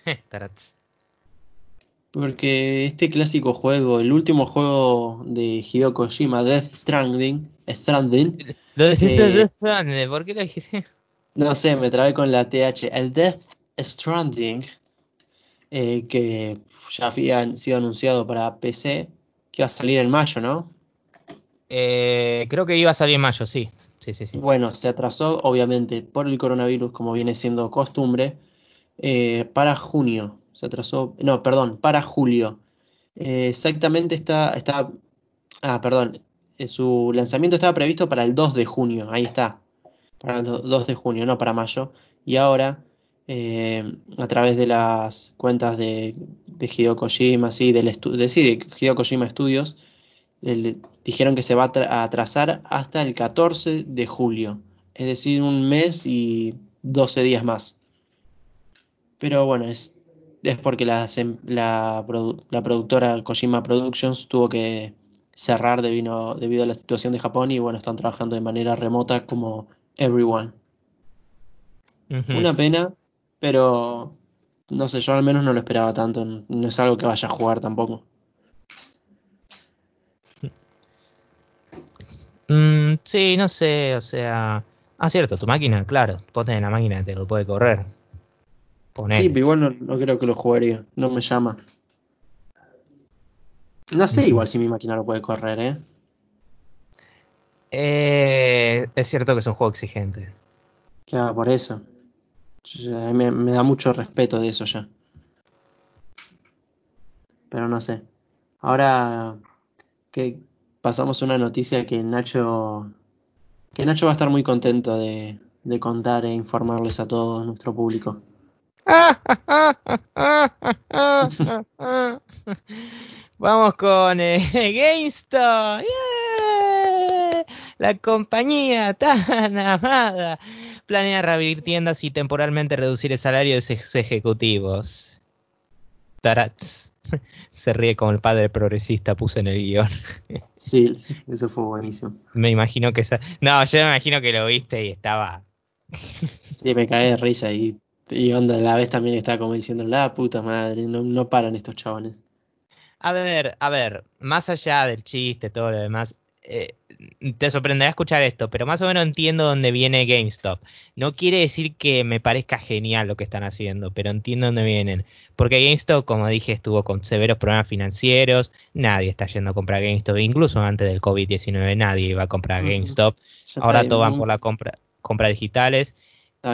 Porque este clásico juego, el último juego de Hideo Kojima, Death Stranding, Stranding. Eh, Stranding, ¿por qué lo dijiste? No sé, me trabé con la TH. El Death Stranding, eh, que ya había sido anunciado para PC, que iba a salir en mayo, ¿no? Eh, creo que iba a salir en mayo, sí. Sí, sí, sí. Bueno, se atrasó, obviamente, por el coronavirus, como viene siendo costumbre. Eh, para junio. Se atrasó, no, perdón, para julio. Eh, exactamente está, está, ah, perdón, eh, su lanzamiento estaba previsto para el 2 de junio, ahí está, para el 2 de junio, no para mayo. Y ahora, a través de las cuentas de, de Hideo Kojima, sí, del de, sí, de Hideo Kojima Studios, dijeron que se va a atrasar hasta el 14 de julio, es decir, un mes y 12 días más. Pero bueno, es, es porque la, la, la, productora Kojima Productions tuvo que cerrar debido, debido a la situación de Japón y bueno, están trabajando de manera remota como Everyone. Una pena, pero no sé, yo al menos no lo esperaba tanto, no es algo que vaya a jugar tampoco. Mm, sí, no sé, o sea... Ah, cierto, tu máquina, claro, ponte en la máquina, te lo puede correr. Sí, pero igual no, creo que lo jugaría. No me llama. No sé igual si mi máquina lo puede correr, ¿eh? eh es cierto que es un juego exigente. Claro, por eso. Me, me da mucho respeto de eso ya. Pero no sé. Ahora que pasamos una noticia que Nacho que Nacho va a estar muy contento de, contar e informarles a todo nuestro público. Vamos con eh, GameStop. La compañía tan amada planea reabrir tiendas y temporalmente reducir el salario de sus ejecutivos. Tarats. Se ríe como el padre progresista puso en el guion. Sí, eso fue buenísimo. Me imagino que esa... No, yo me imagino que lo viste y estaba... Sí, me cae de risa y, y onda, a la vez también estaba como diciendo, la puta madre, no, no paran estos chabones. A ver, a ver, más allá del chiste, todo lo demás, eh, te sorprenderá escuchar esto, pero más o menos entiendo dónde viene GameStop. No quiere decir que me parezca genial lo que están haciendo, pero entiendo dónde vienen. Porque GameStop, como dije, estuvo con severos problemas financieros, nadie está yendo a comprar GameStop, incluso antes del COVID-19 nadie iba a comprar GameStop. Ahora todos van por la compra, compra digitales.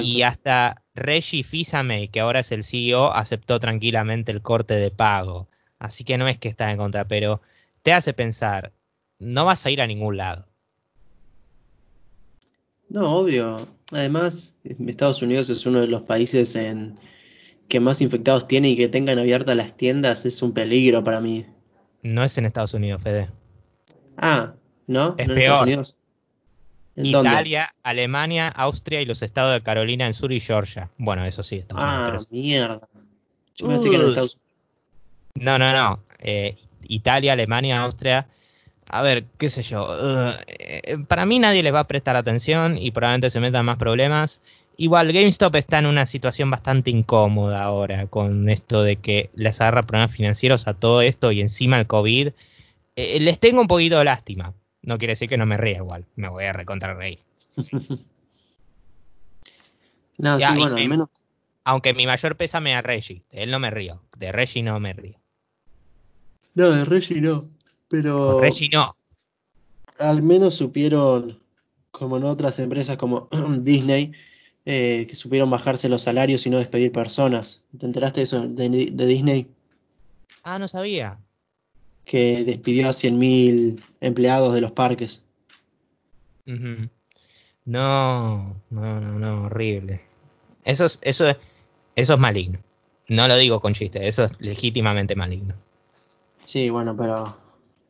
Y hasta Reggie Fils-Aimé, que ahora es el CEO, aceptó tranquilamente el corte de pago. Así que no es que está en contra, pero te hace pensar, no vas a ir a ningún lado. No, obvio. Además, Estados Unidos es uno de los países en que más infectados tiene y que tengan abiertas las tiendas es un peligro para mí. No es en Estados Unidos, Fede. Ah, ¿no? Es peor. ¿En Italia, Alemania, Austria y los estados de Carolina del Sur y Georgia. Bueno, eso sí. Ah, mierda. Yo pensé que Estados No, no, no. Eh, Italia, Alemania, Austria a ver, qué sé yo, eh, para mí nadie les va a prestar atención y probablemente se metan más problemas. Igual GameStop está en una situación bastante incómoda ahora con esto de que les agarra problemas financieros a todo esto y encima el COVID. Eh, les tengo un poquito de lástima. No quiere decir que no me ría igual, me voy a recontra reír. no, sí, bueno, al menos. Aunque mi mayor pésame a Reggie, de él no me río, de Reggie no me río. No, de Reggie no. Pero. no. Al menos supieron, como en otras empresas como Disney, eh, que supieron bajarse los salarios y no despedir personas. ¿Te enteraste de eso de, Disney? Ah, no sabía. Que despidió a 100.000 empleados de los parques. No, no, no, no, horrible. Eso es, eso, es, eso es maligno. No lo digo con chiste, eso es legítimamente maligno. Sí, bueno, pero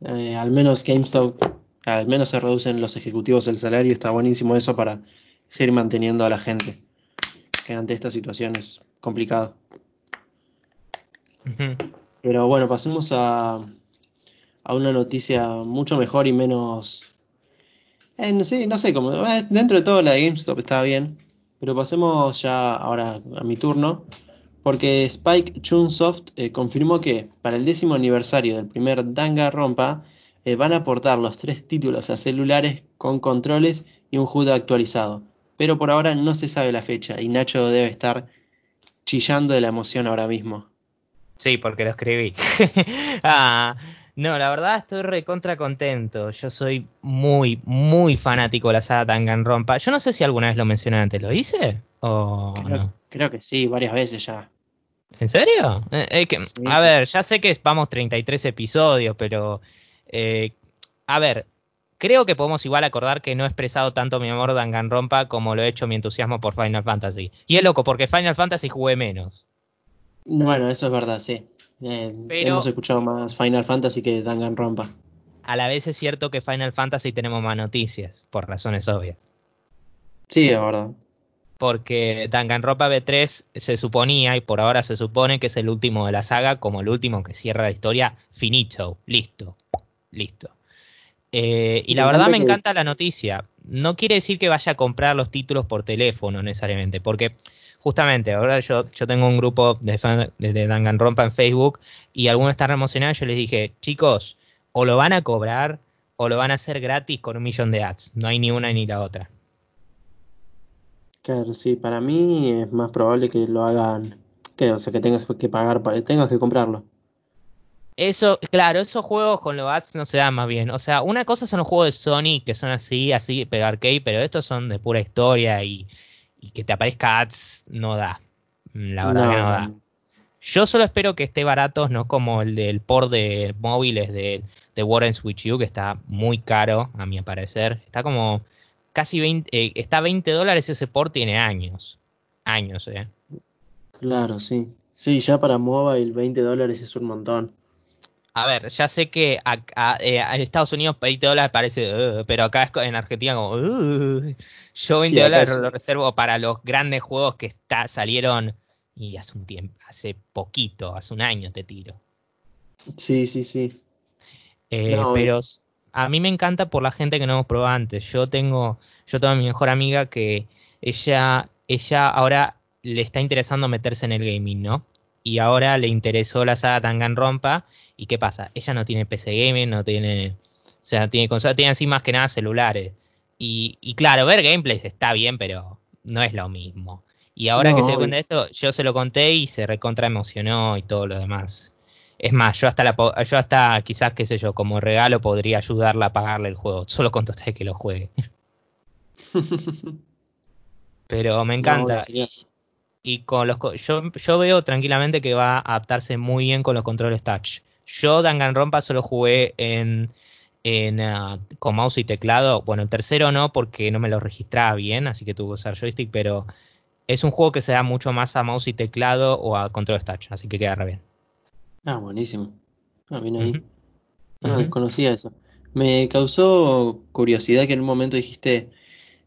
eh, al menos GameStop, al menos se reducen los ejecutivos el salario, está buenísimo eso para seguir manteniendo a la gente, que ante esta situación es complicado. Pero bueno, pasemos a, a una noticia mucho mejor y menos... Eh, no sé, no sé cómo... Eh, dentro de todo la de GameStop está bien, pero pasemos ya ahora a mi turno porque Spike Chunsoft eh, confirmó que para el décimo aniversario del primer Danganronpa eh, van a aportar los tres títulos a celulares con controles y un HUD actualizado. Pero por ahora no se sabe la fecha y Nacho debe estar chillando de la emoción ahora mismo. Sí, porque lo escribí. ah, no, la verdad estoy recontra contento. Yo soy muy, muy fanático de la saga Danganronpa. Yo no sé si alguna vez lo mencioné antes. ¿Lo hice? ¿O no? Creo que sí, varias veces ya. ¿En serio? Eh, a ver, ya sé que vamos 33 episodios, pero... Eh, a ver, creo que podemos igual acordar que no he expresado tanto mi amor Danganronpa como lo he hecho mi entusiasmo por Final Fantasy. Y es loco, porque Final Fantasy jugué menos. Bueno, eso es verdad, sí. Eh, hemos escuchado más Final Fantasy que Danganronpa. A la vez es cierto que Final Fantasy tenemos más noticias, por razones obvias. Sí, es verdad porque Danganronpa B3 se suponía y por ahora se supone que es el último de la saga, como el último que cierra la historia, finito, listo, listo. Eh, y la verdad me encanta la noticia. No quiere decir que vaya a comprar los títulos por teléfono necesariamente, porque justamente ahora yo, yo tengo un grupo de, de, Danganronpa en Facebook y algunos están emocionados. Yo les dije, chicos, o lo van a cobrar o lo van a hacer gratis con un millón de ads. No hay ni una ni la otra. Claro, sí, para mí es más probable que lo hagan, que, o sea, que tengas que pagar, para, tengas que comprarlo. Eso, claro, esos juegos con los ads no se dan más bien. O sea, una cosa son los juegos de Sony que son así, así, pegar key, pero estos son de pura historia y, que te aparezca ads no da. La verdad que no da. Yo solo espero que esté barato, no como el del port de móviles de, de Warren Switch U, que está muy caro, a mi parecer. Está como casi 20, eh, está 20 dólares ese port tiene años. Años, eh. Claro, sí. Sí, ya para mobile 20 dólares es un montón. A ver, ya sé que a, eh, Estados Unidos 20 dólares parece, pero acá en Argentina como, yo 20 dólares lo reservo para los grandes juegos que está, salieron y hace un tiempo, hace poquito, hace un año te tiro. Sí, sí, sí. Eh, pero a mí me encanta por la gente que no hemos probado antes. Yo tengo, yo tengo a mi mejor amiga que ella, ella ahora le está interesando meterse en el gaming, ¿no? Y ahora le interesó la saga Tanganronpa ¿Y qué pasa? Ella no tiene PC gaming, no tiene. O sea, tiene consola, tiene así más que nada celulares. Y, claro, ver gameplays está bien, pero no es lo mismo. Y ahora que se cuenta esto, yo se lo conté y se recontra emocionó y todo lo demás. Es más, yo hasta la, yo hasta quizás, qué sé yo, como regalo podría ayudarla a pagarle el juego. Solo con de que lo juegue. Pero me encanta y con los yo, yo veo tranquilamente que va a adaptarse muy bien con los controles touch. Yo Danganronpa solo jugué en, en ah, con mouse y teclado. Bueno, el tercero no porque no me lo registraba bien, así que tuve que usar joystick, pero es un juego que se da mucho más a mouse y teclado o a controles touch, así que queda re bien. Ah, buenísimo. Ah, bien ahí. No, desconocía eso. Me causó curiosidad que en un momento dijiste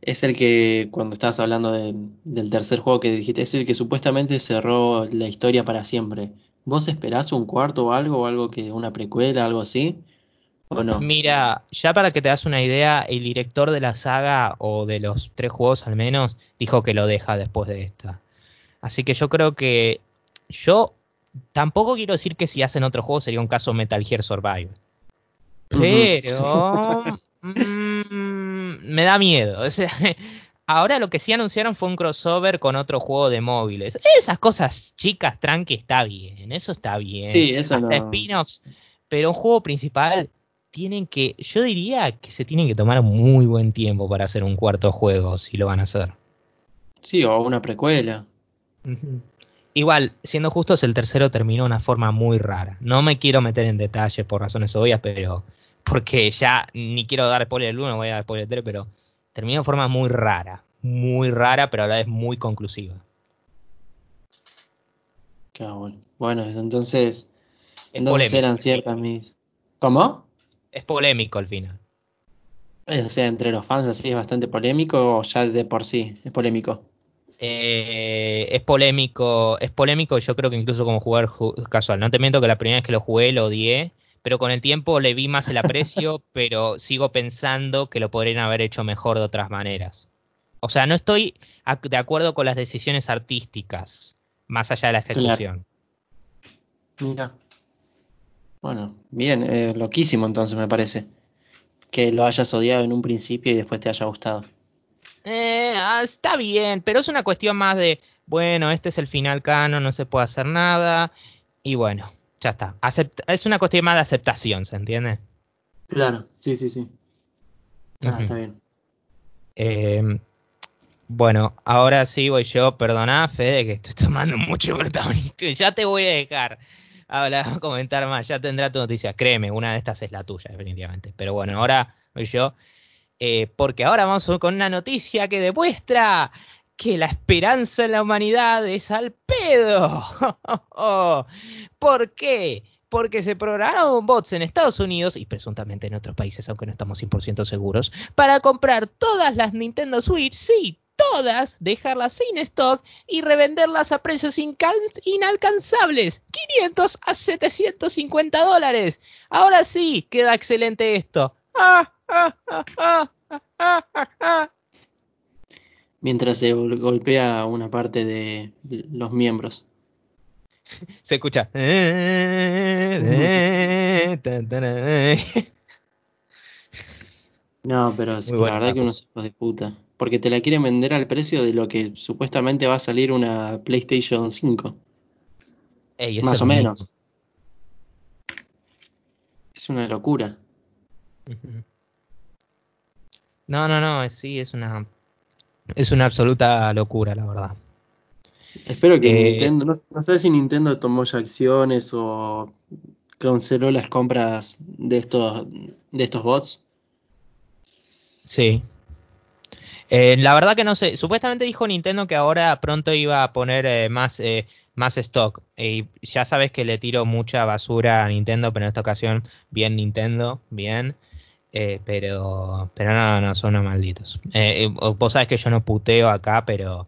es el que, cuando estabas hablando del tercer juego que dijiste, es el que supuestamente cerró la historia para siempre. ¿Vos esperás un cuarto o algo, o algo que, una precuela, algo así? ¿O no? Mira, ya para que te das una idea, el director de la saga, o de los tres juegos al menos, dijo que lo deja después de esta. Así que yo creo que. Yo tampoco quiero decir que si hacen otro juego sería un caso Metal Gear Survive. Pero. me da miedo. Ahora lo que sí anunciaron fue un crossover con otro juego de móviles. Esas cosas chicas, tranqui, está bien. Eso está bien. Sí, eso Hasta spin-offs. Pero un juego principal tienen que. Yo diría que se tienen que tomar muy buen tiempo para hacer un cuarto juego, si lo van a hacer. Sí, o una precuela. Igual, siendo justos, el tercero terminó de una forma muy rara. No me quiero meter en detalles por razones obvias, pero porque ya ni quiero dar spoiler el 1, voy a dar spoiler el 3, pero terminó de forma muy rara, muy rara, pero a la vez muy conclusiva. bueno. bueno, entonces, entonces eran ciertas mis... ¿Cómo? Es polémico al final. O sea, entre los fans así es bastante polémico o ya de por sí es polémico. Eh, es polémico, es polémico, yo creo que incluso como jugador casual. No te miento que la primera vez que lo jugué lo odié pero con el tiempo le vi más el aprecio, pero sigo pensando que lo podrían haber hecho mejor de otras maneras. O sea, no estoy de acuerdo con las decisiones artísticas, más allá de la ejecución. Mira. Bueno, bien, eh, loquísimo entonces me parece. Que lo hayas odiado en un principio y después te haya gustado. Eh, ah, está bien, pero es una cuestión más de, bueno, este es el final canon, no se puede hacer nada. Y bueno, ya está. es una cuestión más de aceptación, ¿se entiende? Claro, sí, sí, sí. Ah, está bien. Em, bueno, ahora sí voy yo. Perdona, Fede, que estoy tomando mucho protagonismo. Ya te voy a dejar hablar, comentar más. Ya tendrá tu noticia. Créeme, una de estas es la tuya, definitivamente. Pero bueno, ahora voy yo. Eh, porque ahora vamos con una noticia que demuestra que la esperanza en la humanidad es al pedo. ¿Por qué? Porque se programaron bots en Estados Unidos y presuntamente en otros países, aunque no estamos 100% seguros, para comprar todas las Nintendo Switch, sí, todas, dejarlas sin stock y revenderlas a precios inalcanzables, 500 a 750 dólares. Ahora sí, queda excelente esto. ¡Ah, ah, ah, mientras se golpea una parte de los miembros. Se escucha. No, pero la verdad que unos hijos de puta. Porque te la quieren vender al precio de lo que supuestamente va a salir una PlayStation 5. Más o menos. Es una locura. No, no, no, sí, es una es una absoluta locura, la verdad. Espero que eh, Nintendo, no, sé si Nintendo tomó ya acciones o canceló las compras de estos, de estos bots. Sí. Eh, la verdad que no sé. Supuestamente dijo Nintendo que ahora pronto iba a poner eh, más, más stock. Y ya sabes que le tiro mucha basura a Nintendo, pero en esta ocasión, bien Nintendo, bien. Pero, pero no, no, son unos malditos. vos sabes que yo no puteo acá, pero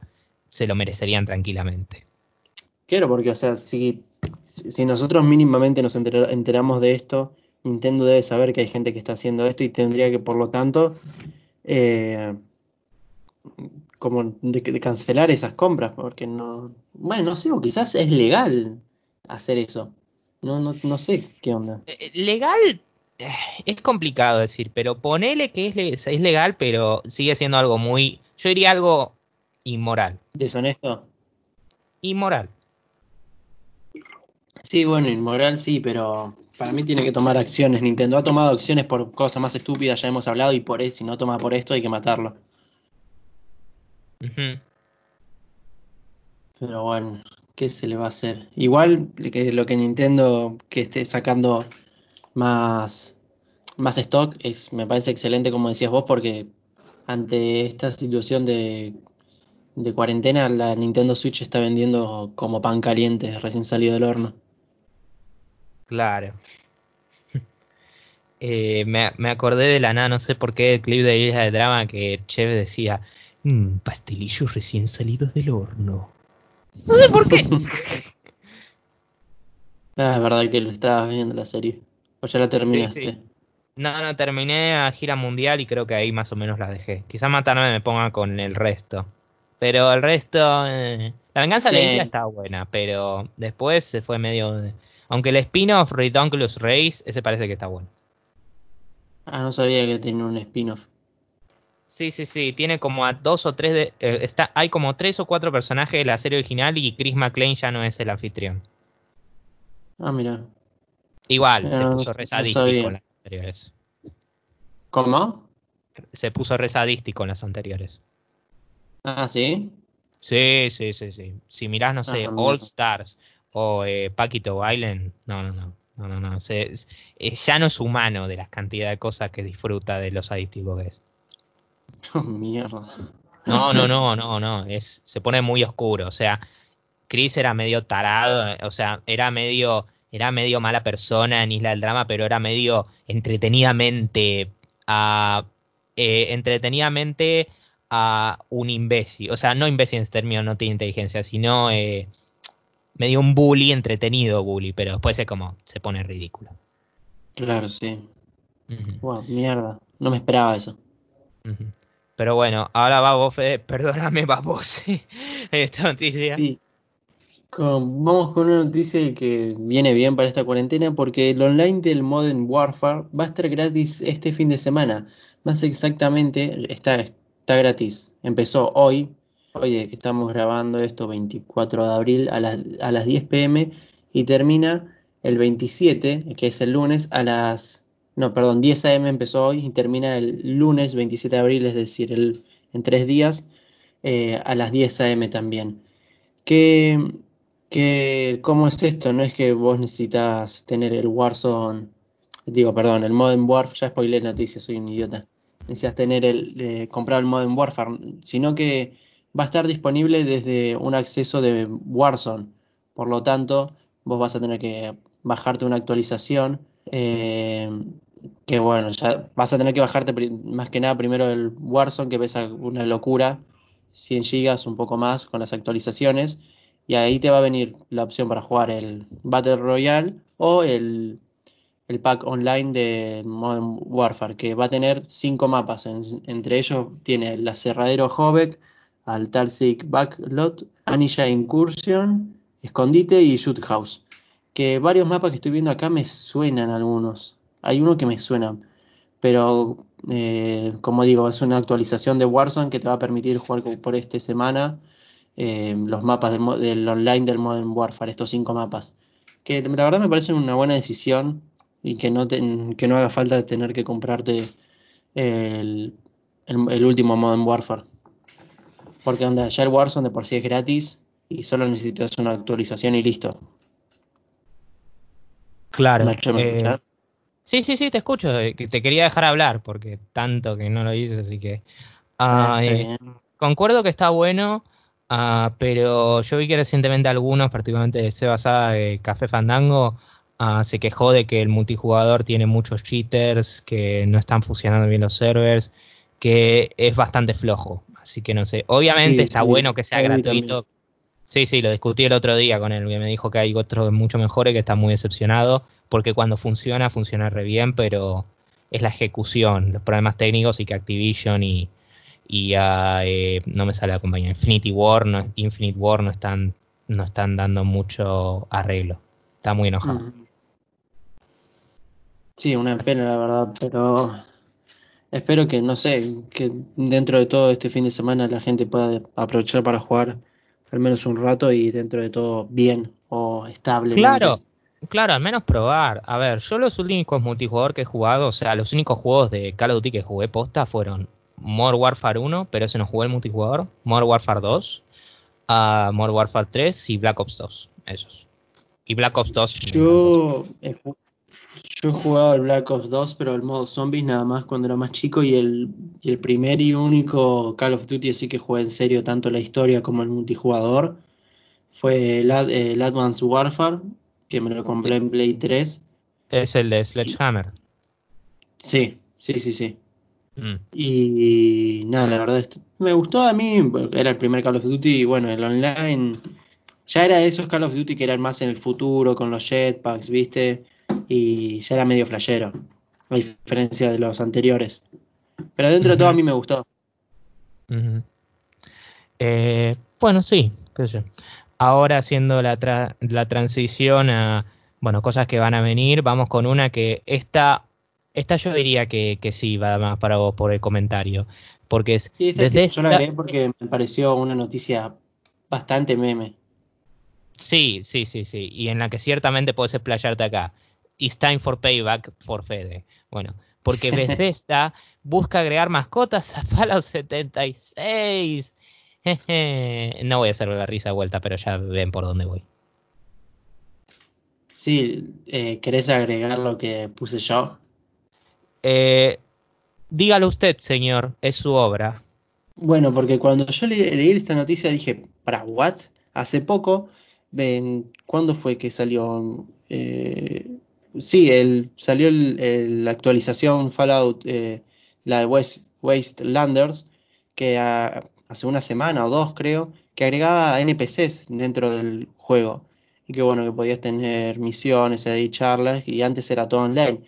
se lo merecerían tranquilamente. Claro, porque, o sea, si, si nosotros mínimamente nos enteramos de esto, Nintendo debe saber que hay gente que está haciendo esto y tendría que, por lo tanto, eh, como de, cancelar esas compras, porque no, bueno, no sé, o quizás es legal hacer eso. No, no, no sé qué onda. Eh, eh, legal es complicado decir, pero ponele que es, es legal, pero sigue siendo algo muy, yo diría algo inmoral. ¿Deshonesto? Inmoral. Sí, bueno, inmoral sí, pero para mí tiene que tomar acciones. Nintendo ha tomado acciones por cosas más estúpidas, ya hemos hablado, y por eso, si no toma por esto hay que matarlo. Pero bueno, ¿qué se le va a hacer? Igual que lo que Nintendo que esté sacando más, más stock es, me parece excelente como decías vos, porque ante esta situación de, de cuarentena, la Nintendo Switch está vendiendo como pan caliente, recién salido del horno. Claro. Eh, me, acordé de la nada, no sé por qué, el clip de Isla de Drama que Chef decía, mmm, pastelillos recién salidos del horno. No sé por qué. ah, es verdad que lo estabas viendo la serie. O ya la terminaste. No, no, terminé a gira mundial y creo que ahí más o menos la dejé. Quizás matarme me ponga con el resto. Pero el resto... Eh, la venganza de la isla está buena, pero después se fue medio... Aunque el spin-off Redonkulous Race, ese parece que está bueno. Ah, no sabía que tenía un spin-off. Sí, sí, sí, tiene como a dos o tres de, eh, está, hay como tres o cuatro personajes de la serie original y Chris McLean ya no es el anfitrión. Ah, mira. Igual, se puso resadístico en las anteriores. ¿Cómo? Se puso resadístico en las anteriores. Ah, ¿sí? Sí, sí, sí, sí. Si mirás, no sé, ah, All Stars o eh, Paquito Bailen, no, no, no. No, no, no. Se, ya no es humano de las cantidades de cosas que disfruta de los adictivos que es. Oh, mierda. No, no, no, no, no. Es, se pone muy oscuro. O sea, Chris era medio tarado, o sea, era medio, era medio mala persona en Isla del Drama, pero era medio entretenidamente a, eh, entretenidamente a un imbécil. O sea, no imbécil en este términos no tiene inteligencia, sino eh, medio un bully, entretenido bully, pero después es como, se pone ridículo. Claro, sí. Wow, mierda. No me esperaba eso. Pero bueno, ahora va vos, Fede. Perdóname, va vos. esta noticia. Sí. Vamos con una noticia que viene bien para esta cuarentena porque el online del Modern Warfare va a estar gratis este fin de semana. Más exactamente, está, está gratis. Empezó hoy, Oye, que estamos grabando esto 24 de abril a las, a las 10 pm y termina el 27, que es el lunes, a las... No, perdón, 10 am empezó hoy y termina el lunes 27 de abril, es decir, el, en tres días, eh, a las 10 am también. ¿Qué, qué, ¿Cómo es esto? No es que vos necesitas tener el Warzone, digo, perdón, el Modern Warfare, ya spoilé noticias, soy un idiota. Necesitas tener el, eh, comprar el Modern Warfare, sino que va a estar disponible desde un acceso de Warzone. Por lo tanto, vos vas a tener que bajarte una actualización. Eh, que bueno, ya vas a tener que bajarte más que nada primero el Warzone, que pesa una locura, 100 gigas, un poco más con las actualizaciones. Y ahí te va a venir la opción para jugar el Battle Royale o el, el pack online de Modern Warfare, que va a tener cinco mapas. entre ellos tiene el aserradero Hobek, al Talsic Backlot, Anilla Incursion, Escondite y Shoot House. Que varios mapas que estoy viendo acá me suenan algunos. Hay uno que me suena. Pero eh, como digo, es una actualización de Warzone que te va a permitir jugar por esta semana eh, los mapas del, online del Modern Warfare, estos cinco mapas. Que la verdad me parece una buena decisión y que no, que no haga falta tener que comprarte el, el último Modern Warfare. Porque onda, ya el Warzone de por sí es gratis y solo necesitas una actualización y listo. Claro. Eh, sí, sí, sí, te escucho. Eh, te quería dejar hablar porque tanto que no lo dices, así que Ah, eh, concuerdo que está bueno, ah, pero yo vi que recientemente algunos, particularmente de Seba de Café Fandango, ah, se quejó de que el multijugador tiene muchos cheaters, que no están funcionando bien los servers, que es bastante flojo. Así que no sé. Obviamente está bueno que sea gratuito. Sí, sí, lo discutí el otro día con él, que me dijo que hay otros mucho mejores, que está muy decepcionado, porque cuando funciona, funciona re bien, pero es la ejecución, los problemas técnicos y que Activision y, y eh, no me sale la compañía, Infinity War, no, Infinite War no están, no están dando mucho arreglo. Está muy enojado. Sí, una pena la verdad, pero espero que, no sé, que dentro de todo este fin de semana la gente pueda aprovechar para jugar al menos un rato y dentro de todo bien o estable. Claro, claro, al menos probar. A ver, yo los únicos multijugador que he jugado, o sea, los únicos juegos de Call of Duty que jugué posta fueron Modern Warfare 1, pero ese no jugué el multijugador, Modern Warfare 2, uh, Modern Warfare 3 y Black Ops 2, esos. Y Black Ops 2. Yo yo he jugado el Black Ops 2, pero el modo zombies nada más cuando era más chico y el, el primer y único Call of Duty así que jugué en serio tanto la historia como el multijugador fue el, el Advanced Warfare, que me lo compré en Play 3. Es el de Sledgehammer. Sí, sí, sí, sí. Mm. Y, nada, la verdad, me gustó a mí, era el primer Call of Duty y bueno, el online ya era de esos Call of Duty que eran más en el futuro con los jetpacks, ¿viste? y ya era medio flashero, a diferencia de los anteriores. Pero dentro de todo a mí me gustó. Eh, bueno, sí, Ahora haciendo la, la transición a bueno, cosas que van a venir, vamos con una que esta, esta yo diría que, que sí, va más para vos por el comentario. Porque es desde yo la porque me pareció una noticia bastante meme. Sí, sí, sí, sí. Y en la que ciertamente puedes explayarte acá. It's time for payback for Fede. Bueno, porque Bethesda busca agregar mascotas a Fallout 76. no voy a hacer la risa de vuelta, pero ya ven por dónde voy. Sí, eh, ¿querés agregar lo que puse yo? Eh, dígalo usted, señor, es su obra. Bueno, porque cuando yo leí esta noticia dije, ¿para what? Hace poco, ven, ¿cuándo fue que salió? Eh, sí, el, salió la actualización Fallout, eh, la de West, Wastelanders, que hace una semana o dos creo, que agregaba NPCs dentro del juego. Y que bueno, que podías tener misiones y charlas, y antes era todo online.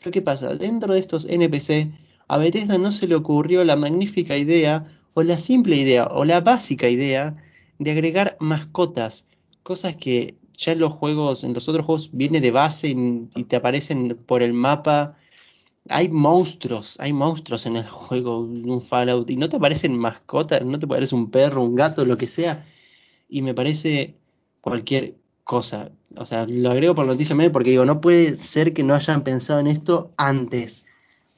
Pero ¿qué pasa? Dentro de estos NPC, a Bethesda no se le ocurrió la magnífica idea, o la simple idea, o la básica idea, de agregar mascotas. Cosas que ya en los juegos, en los otros juegos viene de base y, te aparecen por el mapa. Hay monstruos, hay monstruos en el juego, un Fallout, y no te aparecen mascotas, no te parece un perro, un gato, lo que sea. Y me parece cualquier cosa. O sea, lo agrego por noticia media porque digo, no puede ser que no hayan pensado en esto antes.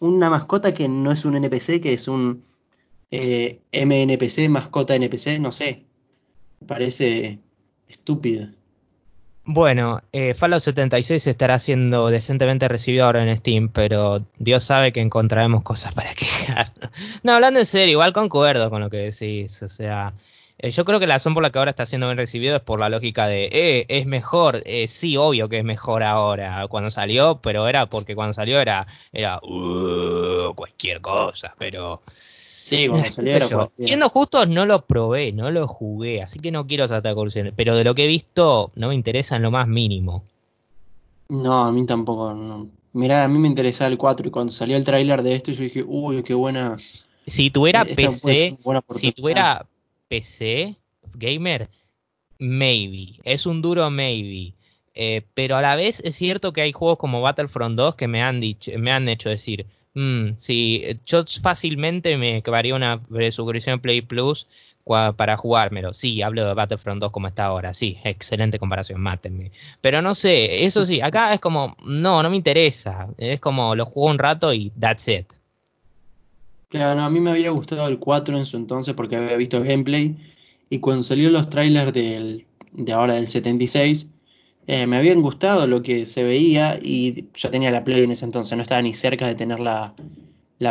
Una mascota que no es un NPC, que es un eh, MNPC, mascota NPC, no sé. Me parece estúpido. Bueno, eh, Fallout 76 estará siendo decentemente recibido ahora en Steam, pero Dios sabe que encontraremos cosas para quejar. no, hablando en serio, igual concuerdo con lo que decís. O sea, eh, yo creo que la razón por la que ahora está siendo bien recibido es por la lógica de, eh, es mejor. Eh, sí, obvio que es mejor ahora. Cuando salió, pero era porque cuando salió era, era uh, cualquier cosa, pero Sí, cuando salió Siendo justos, no lo probé, no lo jugué, así que no quiero saltar conclusiones. Pero de lo que he visto, no me interesa en lo más mínimo. No, a mí tampoco. No. Mirá, a mí me interesaba el 4 y cuando salió el tráiler de esto yo dije, uy, qué buena. Si tuviera PC, si tuviera PC gamer, maybe. Es un duro maybe. Eh, pero a la vez es cierto que hay juegos como Battlefront 2 que me han dicho, me han hecho decir, Mm, sí, yo fácilmente me acabaría una suscripción Play Plus para jugármelo. Sí, hablo de Battlefront 2 como está ahora. Sí, excelente comparación, mátenme. Pero no sé, eso sí, acá es como, no, no me interesa. Es como lo juego un rato y that's it. Claro, a mí me había gustado el 4 en su entonces porque había visto gameplay. Y cuando salió los trailers del, de ahora del 76, eh, me habían gustado lo que se veía y yo tenía la Play en ese entonces, no estaba ni cerca de tener la,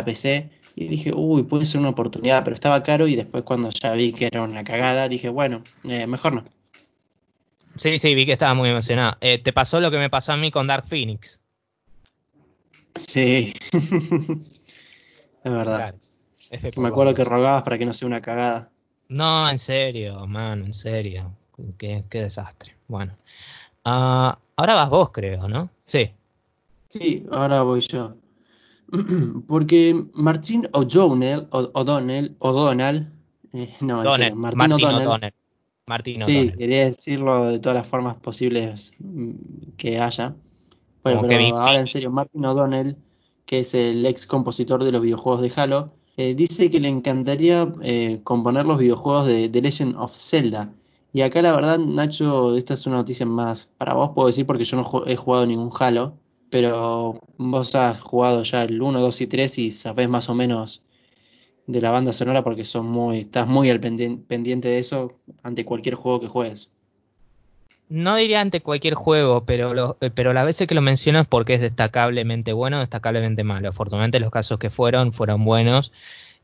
PC, Y dije, uy, puede ser una oportunidad, pero estaba caro y después cuando ya vi que era una cagada, dije, bueno, eh, mejor no. Sí, sí, vi que estaba muy emocionado. Eh, ¿Te pasó lo que me pasó a mí con Dark Phoenix? Sí, es verdad. me acuerdo que rogabas para que no sea una cagada. No, en serio, mano, en serio. Qué, desastre. Bueno. Ah, ahora vas vos, creo, ¿no? Sí. Sí, ahora voy yo. Porque Martín O'Donnell, O'Donnell, O'Donnell, eh, no, Martín, Martín O'Donnell. Martín Sí, quería decirlo de todas las formas posibles mm, que haya. Bueno, pero ahora en serio, Martin O'Donnell, que es el ex compositor de los videojuegos de Halo, eh, dice que le encantaría eh, componer los videojuegos de The Legend of Zelda. Y acá la verdad, Nacho, esta es una noticia más para vos, puedo decir, porque yo no he jugado ningún Halo pero vos has jugado ya el 1, 2 y 3 y sabés más o menos de la banda sonora porque son muy, estás muy al pendiente de eso ante cualquier juego que juegues. No diría ante cualquier juego, pero, eh, pero las veces que lo menciono es porque es destacablemente bueno o destacablemente malo. Afortunadamente los casos que fueron fueron buenos.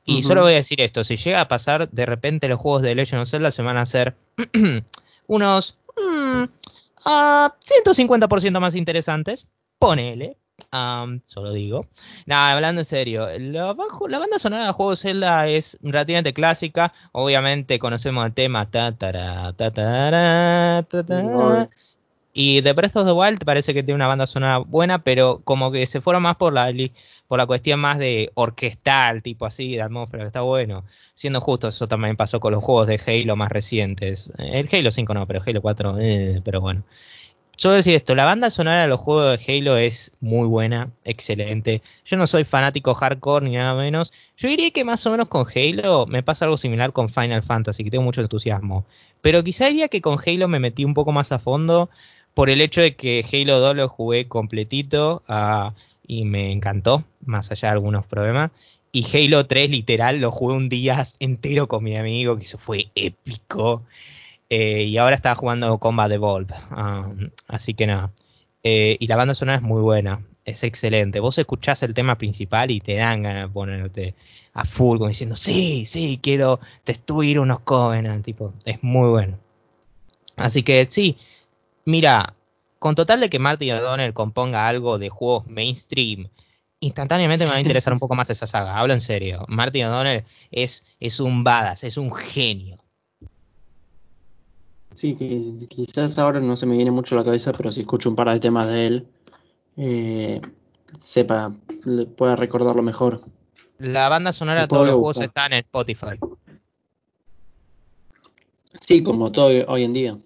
Y solo voy a decir esto, si llega a pasar, de repente los juegos de Legend of Zelda se van a hacer unos 150% mm, más interesantes Ponele. Solo digo. Nada, hablando en serio. La, banda sonora de juego Zelda es relativamente clásica. Obviamente conocemos el tema. y The Breath of the Wild parece que tiene una banda sonora buena, pero como que se fueron más por la, por la cuestión más de orquestal, tipo así, de atmósfera, que está bueno. Siendo justo, eso también pasó con los juegos de Halo más recientes. El Halo 5 no, pero Halo 4, eh, pero bueno. Yo decir esto, la banda sonora de los juegos de Halo es muy buena, excelente. Yo no soy fanático hardcore ni nada menos. Yo diría que más o menos con Halo me pasa algo similar con Final Fantasy, que tengo mucho entusiasmo. Pero quizá diría que con Halo me metí un poco más a fondo por el hecho de que Halo 2 lo jugué completito ah, y me encantó, más allá de algunos problemas. Y Halo 3 literal lo jugué un día entero con mi amigo, que eso fue épico. Eh, y ahora está jugando Combat Evolve. Um, así que nada. Eh, y la banda sonora es muy buena. Es excelente. Vos escuchás el tema principal y te dan ganas de ponerte a full, como diciendo, sí, sí, quiero destruir unos Covenant. Tipo, es muy bueno. Así que sí, mira, con total de que Marty O'Donnell componga algo de juegos mainstream, instantáneamente me va a interesar un poco más esa saga. Hablo en serio. Marty O'Donnell es, es un badass, es un genio. Sí, quizás ahora no se me viene mucho a la cabeza, pero si escucho un par de temas de él, eh, sepa, pueda recordarlo mejor. La banda sonora de todos los juegos está en Spotify. Sí, como todo hoy en día.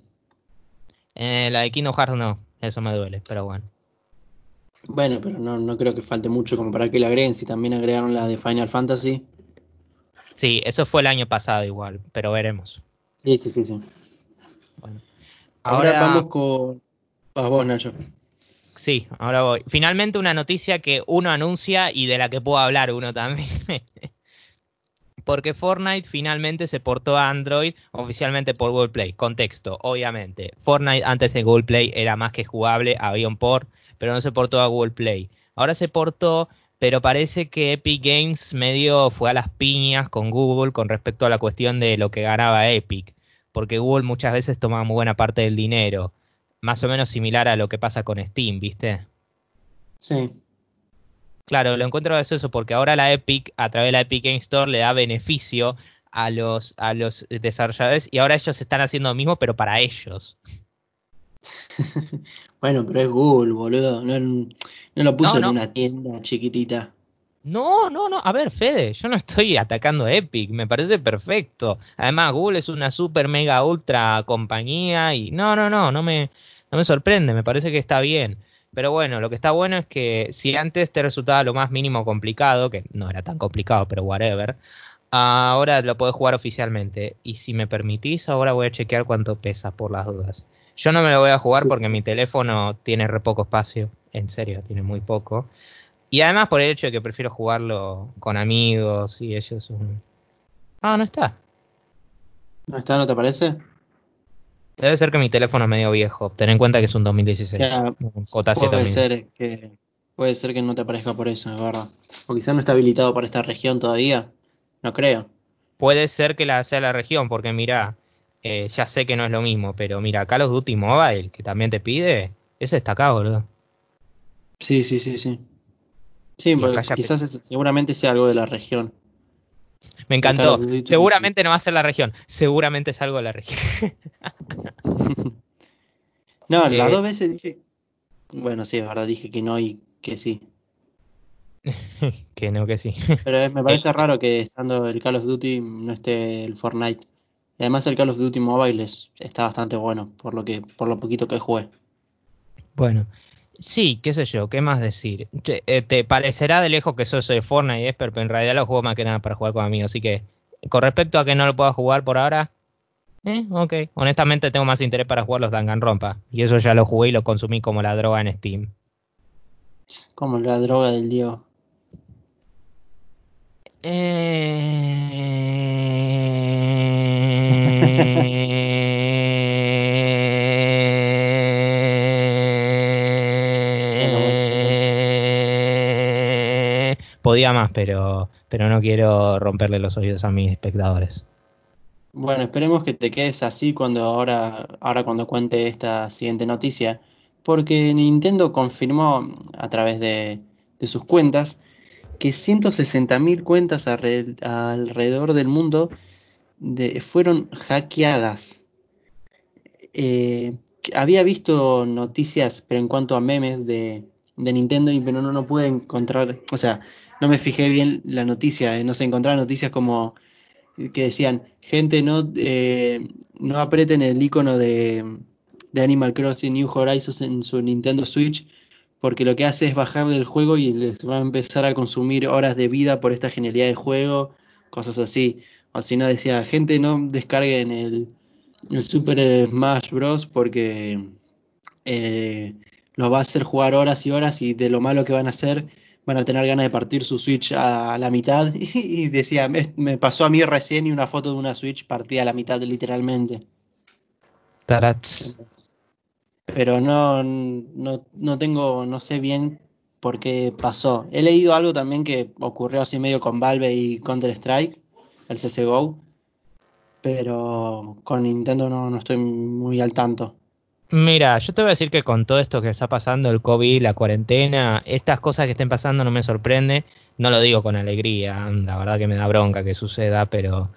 Eh, la de Kingdom Hearts no, eso me duele, pero bueno. Bueno, pero no, no creo que falte mucho como para que la agreguen, si también agregaron la de Final Fantasy. Sí, eso fue el año pasado igual, pero veremos. Sí, sí, sí, sí. Ahora, vamos con. A vos, Nacho. Sí, ahora voy. Finalmente una noticia que uno anuncia y de la que puedo hablar uno también. Porque Fortnite finalmente se portó a Android oficialmente por Google Play. Contexto, obviamente. Fortnite antes de Google Play era más que jugable, había un port, pero no se portó a Google Play. Ahora se portó, pero parece que Epic Games medio fue a las piñas con Google con respecto a la cuestión de lo que ganaba Epic porque Google muchas veces toma muy buena parte del dinero, más o menos similar a lo que pasa con Steam, ¿viste? Sí. Claro, lo encuentro eso porque ahora la Epic, a través de la Epic Game Store, le da beneficio a los, a los desarrolladores y ahora ellos están haciendo lo mismo, pero para ellos. bueno, pero es Google, boludo. No, lo puso en una tienda chiquitita. No, no, no. A ver, Fede, yo no estoy atacando a Epic, me parece perfecto. Además, Google es una super mega ultra compañía y no, no, no, no me, no me sorprende, me parece que está bien. Pero bueno, lo que está bueno es que si antes te resultaba lo más mínimo complicado, que no era tan complicado, pero whatever, ahora lo puedes jugar oficialmente. Y si me permitís, ahora voy a chequear cuánto pesa por las dudas. Yo no me lo voy a jugar porque mi teléfono tiene re poco espacio, en serio, tiene muy poco. Y además por el hecho de que prefiero jugarlo con amigos y ellos. Un... Ah, no está. ¿No está? ¿No te parece? Debe ser que mi teléfono es medio viejo. Ten en cuenta que es un 2016. puede ser que puede ser que no te aparezca por eso, es verdad. O quizás no está habilitado para esta región todavía. No creo. Puede ser que la sea la región, porque mira, eh, ya sé que no es lo mismo, pero mira, Call of Duty Mobile, que también te pide, ese está acá, boludo. Sí, sí, sí, sí. Sí, porque quizás seguramente sea algo de la región. Me encantó. Seguramente no va a ser la región. Seguramente es algo de la región. no, las eh, dos veces dije. Bueno, sí, es verdad, dije que no y que sí. que no, que sí. Pero me parece eh, raro que estando el Call of Duty no esté el Fortnite. Y además el Call of Duty Mobile está bastante bueno, por lo que, por lo poquito que jugué. Bueno, sí, qué sé yo, qué más decir. Te, eh, parecerá de lejos que soy de Fortnite, pero en realidad lo juego más que nada para jugar con amigos. Así que, con respecto a que no lo pueda jugar por ahora, eh, ok. Honestamente tengo más interés para jugar los Danganronpa. Y eso ya lo jugué y lo consumí como la droga en Steam. Como la droga del Diego. Podía más, pero, pero no quiero romperle los oídos a mis espectadores. Bueno, esperemos que te quedes así cuando ahora, ahora cuando cuente esta siguiente noticia, porque Nintendo confirmó a través de, sus cuentas que 160.000 cuentas alrededor del mundo fueron hackeadas. Eh, había visto noticias, pero en cuanto a memes de, Nintendo, pero no, no pude encontrar, o sea, no me fijé bien la noticia, eh, no se encontraban noticias como que decían, gente, no, eh, no aprieten el icono de, de, Animal Crossing New Horizons en su Nintendo Switch, porque lo que hace es bajarle el juego y les va a empezar a consumir horas de vida por esta genialidad de juego, cosas así. O si no, decía, gente, no descarguen el, el Super Smash Bros. porque eh, los va a hacer jugar horas y horas y de lo malo que van a hacer van a tener ganas de partir su Switch a la mitad. Y decía, me, pasó a mí recién y una foto de una Switch partida a la mitad literalmente. Tarats. Pero no, no, no tengo, no sé bien por qué pasó. He leído algo también que ocurrió así medio con Valve y Counter Strike, el CSGO. Pero con Nintendo no, no estoy muy al tanto. Mira, yo te voy a decir que con todo esto que está pasando, el COVID, la cuarentena, estas cosas que estén pasando no me sorprende. No lo digo con alegría, la verdad que me da bronca que suceda, pero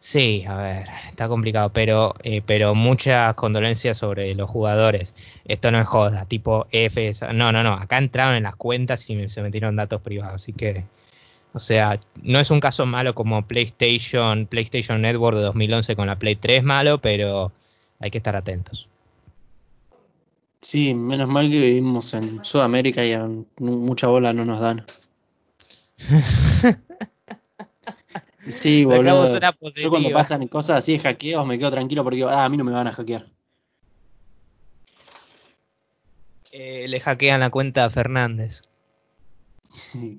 sí, a ver, está complicado, pero, eh, pero muchas condolencias sobre los jugadores. Esto no es joda, tipo F, no, no, no, acá entraron en las cuentas y se metieron datos privados, así que, o sea, no es un caso malo como PlayStation, PlayStation Network de 2011 con la Play 3 malo, pero hay que estar atentos. Sí, menos mal que vivimos en Sudamérica y mucha bola no nos dan. sí, boludo. Yo cuando pasan cosas así de hackeos me quedo tranquilo porque ah, a mí no me van a hackear. Eh, le hackean la cuenta a Fernández.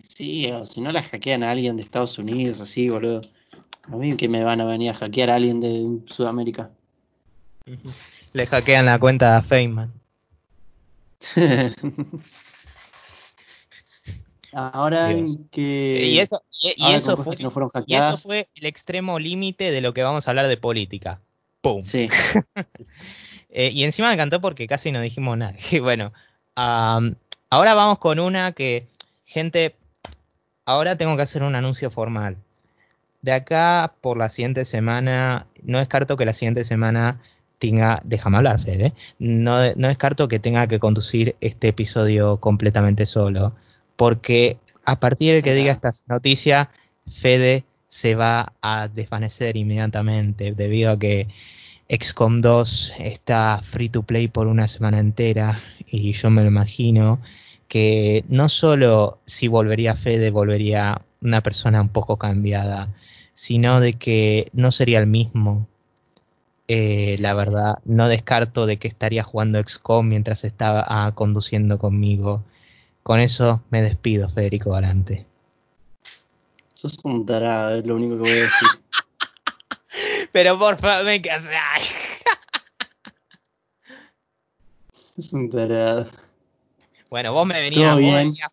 Sí, o si no la hackean a alguien de Estados Unidos, así, boludo. A mí que me van a venir a hackear a alguien de Sudamérica. Le hackean la cuenta a Feynman. Ahora que. Y eso, y, eso fue, eso fue el extremo límite de lo que vamos a hablar de política. ¡Pum! Sí. Eh, y encima me encantó porque casi no dijimos nada. bueno, ahora vamos con una que, gente, ahora tengo que hacer un anuncio formal. De acá por la siguiente semana, no descarto que la siguiente semana tenga, déjame hablar, Fede, no, no descarto que tenga que conducir este episodio completamente solo, porque a partir de que diga esta noticia, Fede se va a desvanecer inmediatamente debido a que XCOM 2 está free to play por una semana entera y yo me lo imagino que no solo si volvería Fede volvería una persona un poco cambiada, sino de que no sería el mismo eh, la verdad, no descarto de que estaría jugando XCOM mientras estaba ah, conduciendo conmigo. Con eso me despido, Federico Galante. Sos un tarado, es lo único que voy a decir. Pero por favor, me. Es un tarado. Bueno, vos me venías,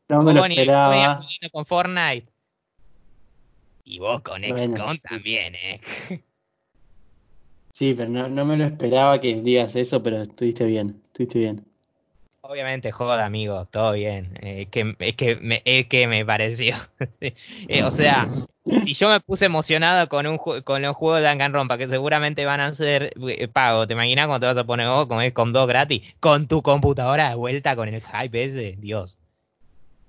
no me lo esperaba. con Fortnite. Y vos con XCOM también, ¿eh? Sí, pero no, me lo esperaba que digas eso, pero estuviste bien, estuviste bien. Obviamente, joda, amigo, todo bien. Eh, que, es, que me, es que me pareció. Eh, o sea, si yo me puse emocionado con un con los juegos de Danganronpa, que seguramente van a ser eh, pagos, ¿te imaginas cuando te vas a poner vos con, con dos gratis? Con tu computadora de vuelta, con el hype ese, Dios.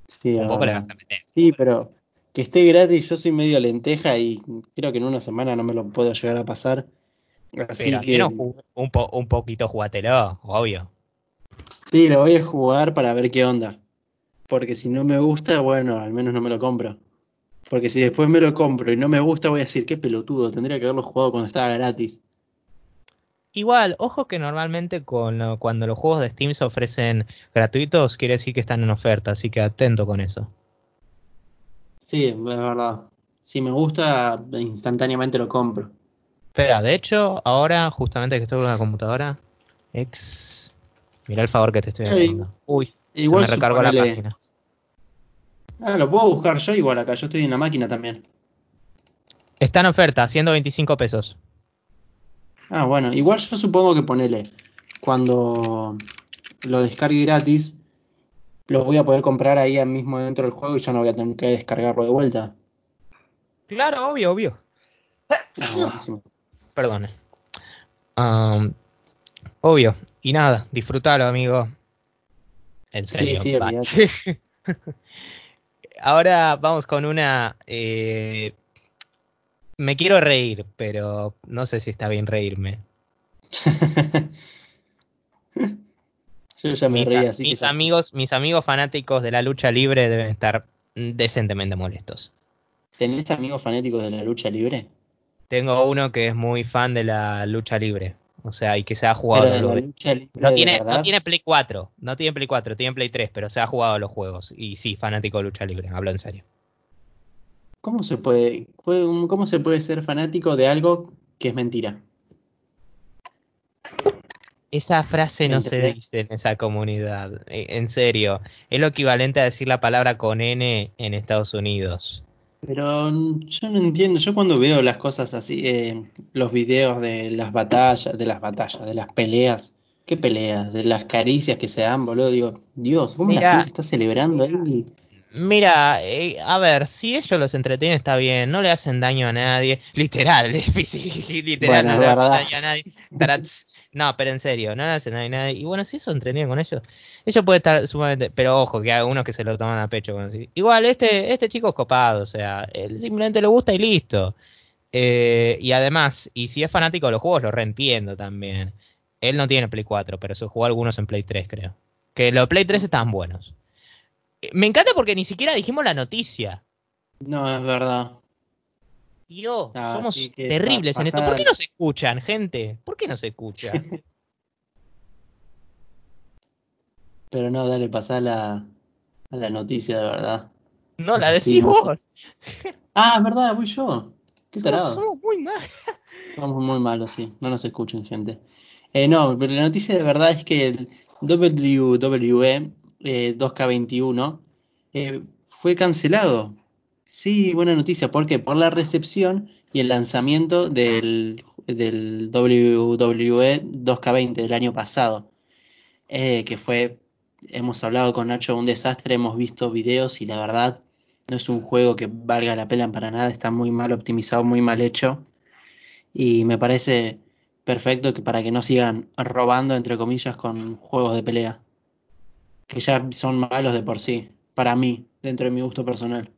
Sí, un poco le vas a meter. Sí, pero que esté gratis, yo soy medio lenteja y creo que en una semana no me lo puedo llegar a pasar. Así que... un, un poquito jugatelo, obvio. Sí, lo voy a jugar para ver qué onda. Porque si no me gusta, bueno, al menos no me lo compro. Porque si después me lo compro y no me gusta, voy a decir, qué pelotudo, tendría que haberlo jugado cuando estaba gratis. Igual, ojo que normalmente con, cuando los juegos de Steam se ofrecen gratuitos, quiere decir que están en oferta, así que atento con eso. Sí, es verdad. Si me gusta, instantáneamente lo compro. Espera, de hecho, ahora, justamente que estoy con la computadora, ex. Mira el favor que te estoy haciendo. Uy, igual se me recargó la página. Ah, lo puedo buscar yo igual acá, yo estoy en la máquina también. Está en oferta, 125 pesos. Ah, bueno, igual yo supongo que ponele, cuando lo descargue gratis, lo voy a poder comprar ahí mismo dentro del juego y ya no voy a tener que descargarlo de vuelta. Claro, obvio, obvio. Ah, Perdone. obvio. Y nada, disfrútalo, amigo. En serio. Sí, sí, Ahora vamos con una. Eh, me quiero reír, pero no sé si está bien reírme. Yo ya me mis, así mis amigos, mis amigos fanáticos de la lucha libre deben estar decentemente molestos. ¿Tenés amigos fanáticos de la lucha libre? Tengo uno que es muy fan de la lucha libre. O sea, y que se ha jugado los no tiene, no tiene Play 4, no tiene Play 4, tiene Play 3, pero se ha jugado los juegos. Y sí, fanático de lucha libre, hablo en serio. ¿Cómo se puede, cómo se puede ser fanático de algo que es mentira? Esa frase no se dice en esa comunidad, eh, en serio. Es lo equivalente a decir la palabra con N en Estados Unidos. Pero yo no entiendo, yo cuando veo las cosas así, eh, los videos de las batallas, de las batallas, de las peleas, ¿qué peleas? De las caricias que se dan, boludo, digo, Dios, ¿cómo la gente está celebrando ahí? Mira, eh, a ver, si ellos los entretienen está bien, no le hacen daño a nadie, literal, literal, no le hacen daño a nadie. No, pero en serio, no hacen daño a nadie. Y bueno, si eso entretienen con ellos, ellos puede estar sumamente, pero ojo, que hay unos que se lo toman a pecho. Igual, este, este chico es copado, o sea, él simplemente le gusta y listo. Eh, y además, y si es fanático de los juegos, lo reentiendo también. Él no tiene Play 4, pero se jugó algunos en Play 3, creo. Que los Play 3 estaban buenos. Me encanta porque ni siquiera dijimos la noticia. No, es verdad. Dios, ah, somos terribles en esto. ¿Por qué no se escuchan, gente? ¿Por qué no se escuchan? Pero no, dale, pasá la, a la noticia de verdad. No, la decís vos. Ah, verdad, voy yo. Qué tarado. Somos muy malos. Somos muy malos, sí. No nos escuchen, gente. Eh, no, pero la noticia de verdad es que el WWE 2K21 eh, eh, fue cancelado. Sí, buena noticia. ¿Por qué? Por la recepción y el lanzamiento del, del WWE 2K20 del año pasado. que fue hemos hablado con Nacho un desastre, hemos visto videos y la verdad no es un juego que valga la pena para nada, está muy mal optimizado, muy mal hecho y me parece perfecto que para que no sigan robando entre comillas con juegos de pelea que ya son malos de por sí, para mí, dentro de mi gusto personal.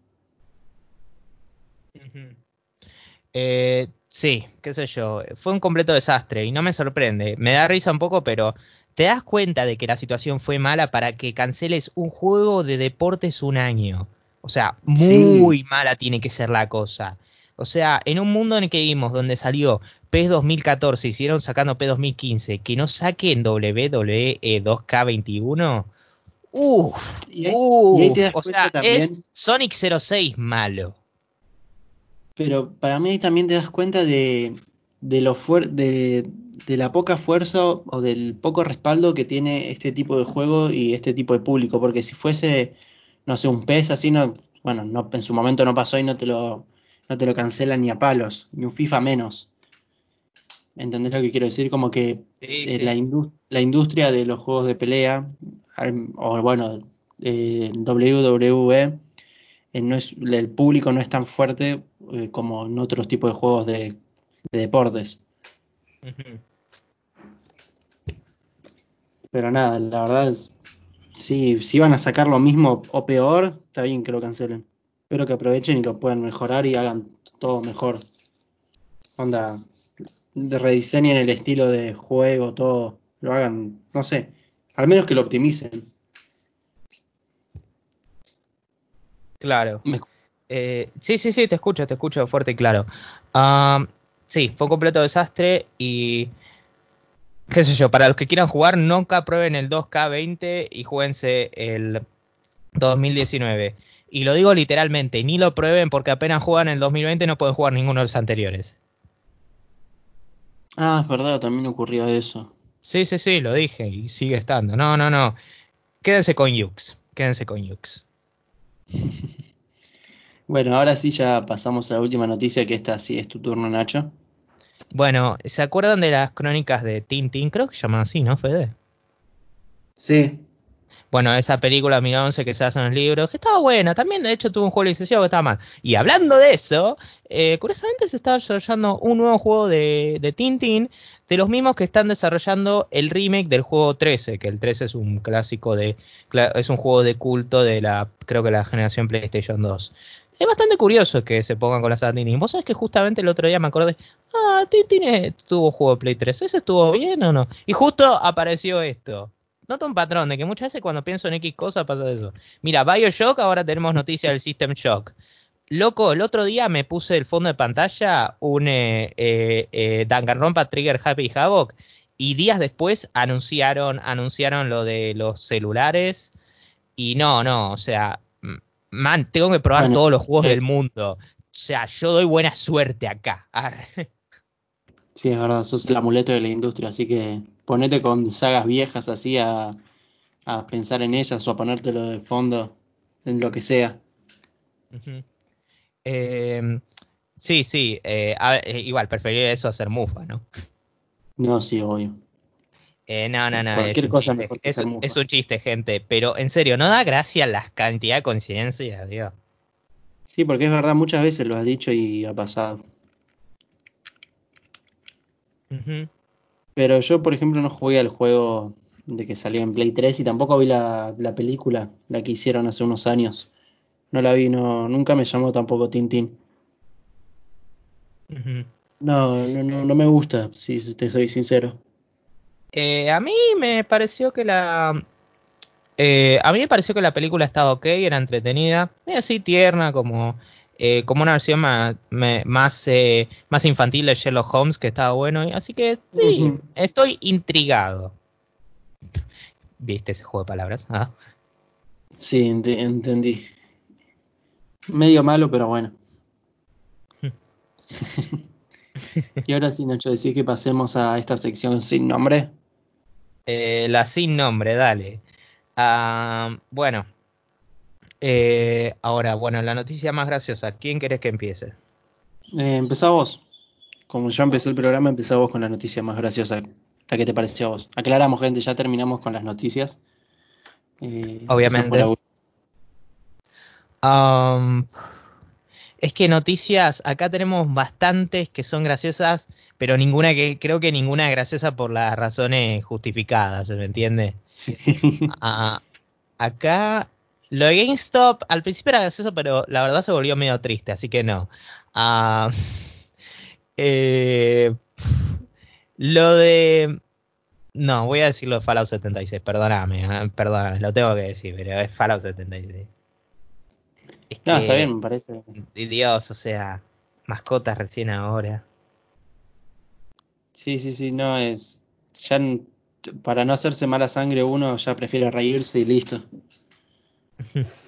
Eh, sí, qué sé yo, fue un completo desastre y no me sorprende, me da risa un poco, pero te das cuenta de que la situación fue mala para que canceles un juego de deportes un año. O sea, muy mala tiene que ser la cosa. O sea, en un mundo en el que vimos donde salió PES 2014 y siguieron sacando PES 2015, que no saquen WWE 2K21. Uff, o sea, es Sonic 06 malo. Pero para mí también te das cuenta de, de lo fuerte, de la poca fuerza o del poco respaldo que tiene este tipo de juego y este tipo de público, porque si fuese, no sé, un PES así, no, bueno, no, en su momento no pasó y no te lo, no te lo cancelan ni a palos, ni un FIFA menos. ¿Entendés lo que quiero decir? Como que eh, La, la, industria de los juegos de pelea, o bueno, eh, WWE, eh, no es, el público no es tan fuerte eh, como en otros tipos de juegos de, deportes. Pero nada, la verdad es, si, van a sacar lo mismo o peor, está bien que lo cancelen. Espero que aprovechen y lo puedan mejorar y hagan todo mejor. Onda, rediseñen el estilo de juego, todo, lo hagan, no sé, al menos que lo optimicen. Claro. Eh, sí, sí, sí, te escucho, te escucho fuerte y claro. sí, fue un completo desastre y qué sé yo, para los que quieran jugar, nunca prueben el 2K20 y jueguense el 2019. Y lo digo literalmente, ni lo prueben porque apenas juegan el 2020 no pueden jugar ninguno de los anteriores. Ah, es verdad, también ocurrió eso. Sí, sí, sí, lo dije y sigue estando. No, no, no. Quédense con Yux. Quédense con Yux. bueno, ahora sí ya pasamos a la última noticia, que esta sí es tu turno, Nacho. Bueno, ¿se acuerdan de las crónicas de Tintín? Creo que se llaman así, ¿no, Fede? Sí. Bueno, esa película 2011 que se hace en los libros, que estaba buena, también de hecho tuvo un juego licenciado que estaba mal. Y hablando de eso, eh, curiosamente se está desarrollando un nuevo juego de, de Tintín, de los mismos que están desarrollando el remake del juego 13, que el 13 es un clásico de, es un juego de culto de la, creo que la generación PlayStation 2. Es bastante curioso que se pongan con las Tintín. Vos sabés que justamente el otro día me acordé, ah, Tintín tuvo juego de Play 3, ¿ese estuvo bien o no? Y justo apareció esto. Noto un patrón de que muchas veces cuando pienso en X cosas pasa eso. Mira, Bioshock, ahora tenemos noticia del System Shock. Loco, el otro día me puse el fondo de pantalla un eh, eh, eh Trigger Happy Havoc y días después anunciaron, anunciaron lo de los celulares y no, no, o sea, man, tengo que probar todos los juegos del mundo. O sea, yo doy buena suerte acá. sí, es verdad, sos el amuleto de la industria, así que ponete con sagas viejas así a, pensar en ellas o a ponértelo de fondo en lo que sea. Em, sí, sí, eh, eh, igual, preferiría eso a hacer mufa, ¿no? No, sí, obvio. Eh, no, no, no. Cualquier es cosa chiste, es, es, un chiste, gente. Pero en serio, no da gracia la cantidad de coincidencias, Dios. Sí, porque es verdad, muchas veces lo has dicho y ha pasado. Pero yo, por ejemplo, no jugué al juego de que salió en Play 3 y tampoco vi la, película, la que hicieron hace unos años. No la vi, no, nunca me llamó tampoco Tintín. no, no, no, no me gusta, si te soy sincero. Eh, a mí me pareció que la. Eh, a mí me pareció que la película estaba ok, era entretenida, así tierna, como eh, como una versión más, más, eh, más, infantil de Sherlock Holmes que estaba bueno. Así que sí, estoy intrigado. ¿Viste ese juego de palabras? ¿Ah? Sí, entendí. Medio malo, pero bueno. y ahora sí, Nacho, decís que pasemos a esta sección sin nombre. Eh, la sin nombre, dale. Ah, bueno, eh, ahora, bueno, la noticia más graciosa. ¿Quién querés que empiece? Eh, vos. Como ya empecé el programa, empezá vos con la noticia más graciosa. ¿A qué te pareció a vos? Aclaramos, gente, ya terminamos con las noticias. Eh, Obviamente. Um, es que noticias, acá tenemos bastantes que son graciosas, pero ninguna que, creo que ninguna es graciosa por las razones justificadas, ¿me entiende? Sí. Ah, acá lo de GameStop al principio era gracioso, pero la verdad se volvió medio triste, así que no. Ah, eh, lo de... No, voy a decir lo de Fallout 76, perdóname, ah, perdóname, lo tengo que decir, pero es Fallout 76. No, está bien, me parece. Dios, o sea, mascotas recién ahora. Sí, sí, sí, no es. Ya para no hacerse mala sangre uno ya prefiere reírse y listo.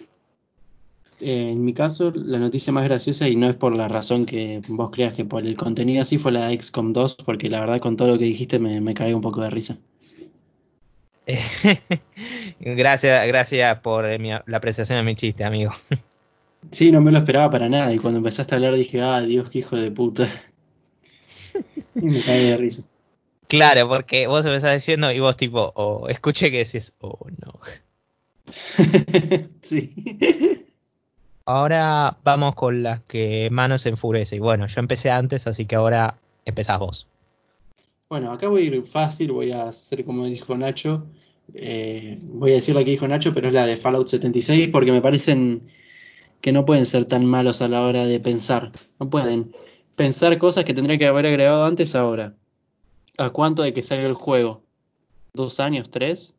Eh, en mi caso, la noticia más graciosa, y no es por la razón que vos creas que por el contenido así, fue la de XCOM 2, porque la verdad con todo lo que dijiste me, me caí un poco de risa. gracias, gracias por eh, la apreciación de mi chiste, amigo. Sí, no me lo esperaba para nada. Y cuando empezaste a hablar dije, ah, Dios, qué hijo de puta. y me caí de risa. Claro, porque vos empezás diciendo y vos tipo, oh, escuché que decís, oh no. sí. Ahora vamos con las que manos enfurece. Y bueno, yo empecé antes, así que ahora empezás vos. Bueno, acá voy a ir fácil, voy a hacer como dijo Nacho. Eh, voy a decir la que dijo Nacho, pero es la de Fallout 76 porque me parecen que no pueden ser tan malos a la hora de pensar. No pueden pensar cosas que tendría que haber agregado antes ahora. ¿A cuánto de que salga el juego? ¿Dos años? ¿Tres?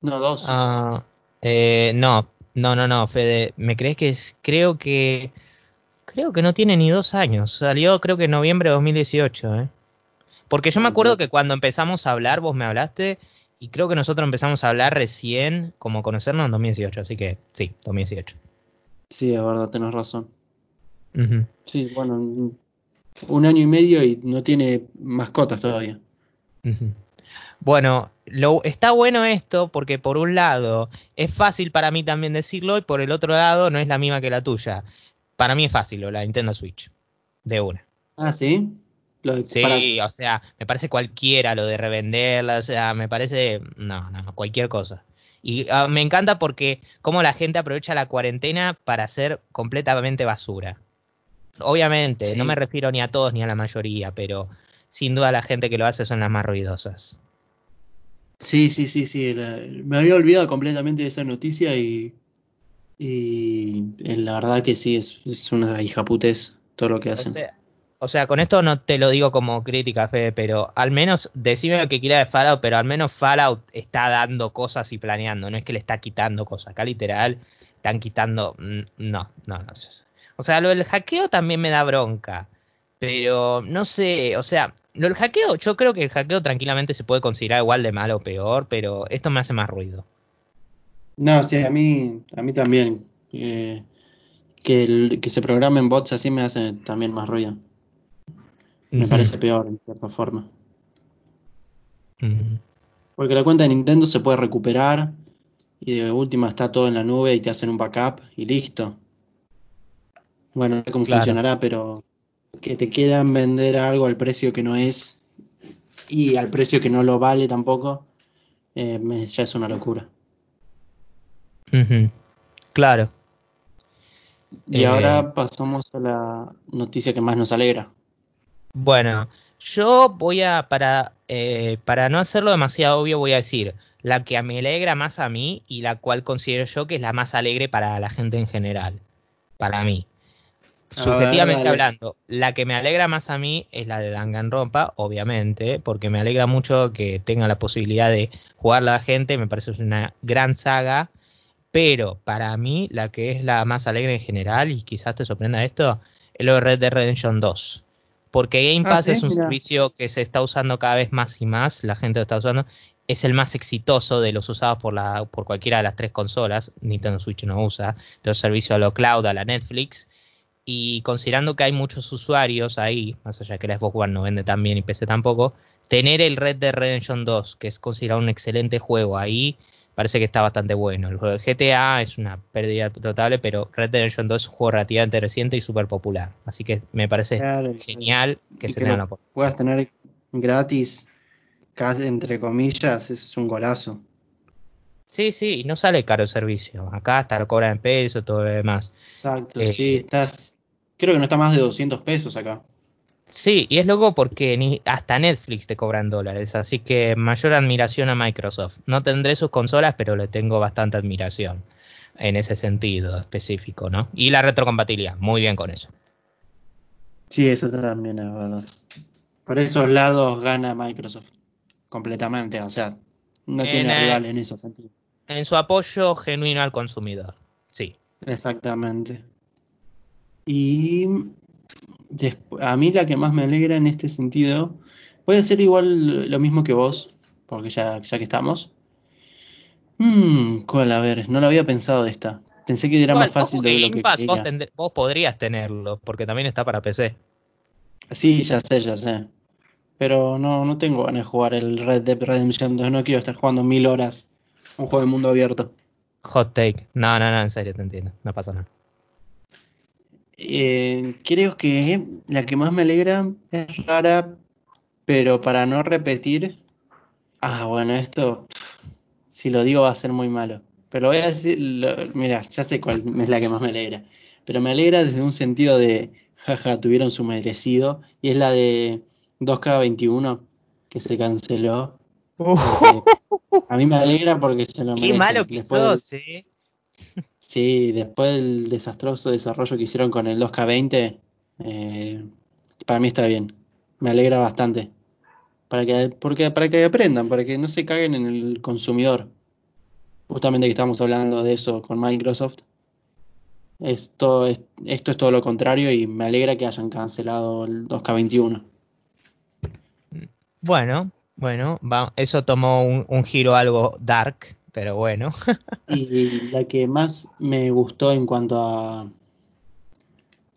No, dos. Ah, eh, no, no, no, no, Fede. ¿Me crees que es? Creo que. Creo que no tiene ni dos años. Salió creo que en noviembre de 2018, ¿eh? Porque yo me acuerdo que cuando empezamos a hablar, vos me hablaste, y creo que nosotros empezamos a hablar recién, como conocernos en 2018, así que sí, 2018. Sí, es verdad, tenés razón. Sí, bueno, un año y medio y no tiene mascotas todavía. Bueno, lo, está bueno esto porque por un lado es fácil para mí también decirlo y por el otro lado no es la misma que la tuya. Para mí es fácil la Nintendo Switch, de una. Ah, sí. sí, o sea, me parece cualquiera lo de revenderla, o sea, me parece, no, no, cualquier cosa. Y ah, me encanta porque cómo la gente aprovecha la cuarentena para hacer completamente basura. Obviamente, no me refiero ni a todos ni a la mayoría, pero sin duda la gente que lo hace son las más ruidosas. Sí, sí, sí, sí. me había olvidado completamente de esa noticia y, y la verdad que sí, es, es una hija putes todo lo que hacen. O sea, con esto no te lo digo como crítica, Fede, pero al menos decime lo que quiera de Fallout, pero al menos Fallout está dando cosas y planeando, no es que le está quitando cosas. Acá literal están quitando. Mm, no, no, no. O sea, lo del hackeo también me da bronca. Pero no sé, o sea, lo del hackeo, yo creo que el hackeo tranquilamente se puede considerar igual de malo o peor, pero esto me hace más ruido. No, sí, a mí, a mí también. Eh, que, el, que se programen bots así me hace también más ruido. Me parece peor, en cierta forma. Porque la cuenta de Nintendo se puede recuperar y de última está todo en la nube y te hacen un backup y listo. Bueno, no sé cómo funcionará, pero que te quieran vender algo al precio que no es y al precio que no lo vale tampoco, eh, ya es una locura. Claro. Y ahora eh, pasamos a la noticia que más nos alegra. Bueno, yo voy a, para, eh, para no hacerlo demasiado obvio, voy a decir la que me alegra más a mí y la cual considero yo que es la más alegre para la gente en general. Para mí. Subjetivamente hablando, la que me alegra más a mí es la de Danganronpa, obviamente, porque me alegra mucho que tenga la posibilidad de jugar la gente, me parece una gran saga, pero para mí la que es la más alegre en general, y quizás te sorprenda esto, es lo de Red Dead Redemption 2 porque Game ah, Pass es un servicio que se está usando cada vez más y más, la gente lo está usando, es el más exitoso de los usados por, la, por cualquiera de las tres consolas, Nintendo Switch no usa, el servicio a lo cloud, a la Netflix, y considerando que hay muchos usuarios ahí, más allá de que la Xbox One no vende tan bien y PC tampoco, tener el Red Dead Redemption 2, que es considerado un excelente juego ahí, parece que está bastante bueno. El juego de GTA es una pérdida total, pero Red Dead Redemption 2 es un juego relativamente reciente y súper popular. Así que me parece genial que se tenga la Puedas tener gratis, casi entre comillas, es un golazo. Sí, sí, y no sale caro el servicio. Acá hasta lo cobran en peso, todo lo demás. Exacto, eh, sí, estás. Creo que no está más de 200 pesos acá. Sí, y es loco porque ni hasta Netflix te cobran dólares, así que mayor admiración a Microsoft. No tendré sus consolas, pero le tengo bastante admiración en ese sentido específico, ¿no? Y la retrocompatibilidad, muy bien con eso. Sí, eso también es verdad. Por esos lados gana Microsoft completamente, o sea, no tiene rival en ese sentido. En su apoyo genuino al consumidor, sí. Exactamente. Y a mí la que más me alegra en este sentido, voy a hacer igual lo mismo que vos, porque ya, ya que estamos. Mmm, ¿cuál? A ver, no lo había pensado esta. Pensé que era más fácil de lo que Pass, vos, vos, podrías tenerlo, porque también está para PC. Sí, ya sé, ya sé. Pero no, no tengo ganas de jugar el Red Dead Redemption 2. No quiero estar jugando mil horas un juego de mundo abierto. Hot take. No, no, no, en serio, te entiendo. No pasa nada. Eh, creo que la que más me alegra es rara, pero para no repetir. Ah, bueno, esto. Si lo digo va a ser muy malo. Pero voy a decir, mira, ya sé cuál es la que más me alegra. Pero me alegra desde un sentido de, jaja, tuvieron su merecido. Y es la de 2K21, que se canceló. a mí me alegra porque se lo Qué malo que sos, eh. Sí, después del desastroso desarrollo que hicieron con el 2K20, eh, para mí está bien. Me alegra bastante. Para que, porque, para que aprendan, para que no se caguen en el consumidor justamente que estamos hablando de eso con Microsoft. Esto es, esto es todo lo contrario y me alegra que hayan cancelado el 2K21. Bueno, bueno, eso tomó un, giro algo dark, pero bueno. y la que más me gustó en cuanto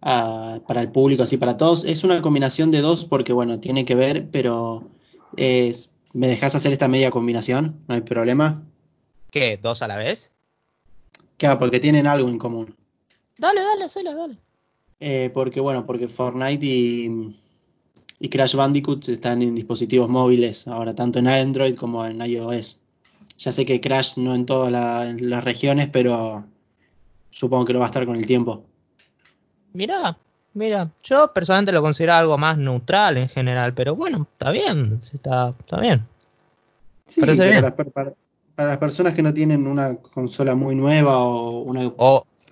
a, para el público, así para todos, es una combinación de dos porque bueno, tiene que ver, pero es, ¿me dejas hacer esta media combinación? No hay problema. ¿Qué? ¿Dos a la vez? Claro, porque tienen algo en común. Dale, dale, hacelo, dale. Eh, porque bueno, porque Fortnite y, y, Crash Bandicoot están en dispositivos móviles ahora, tanto en Android como en iOS. Ya sé que Crash no en todas las regiones, pero supongo que lo va a estar con el tiempo. Mira, mira, yo personalmente lo considero algo más neutral en general, pero bueno, está bien, está, está bien. Sí, pero Para, para las personas que no tienen una consola muy nueva o una...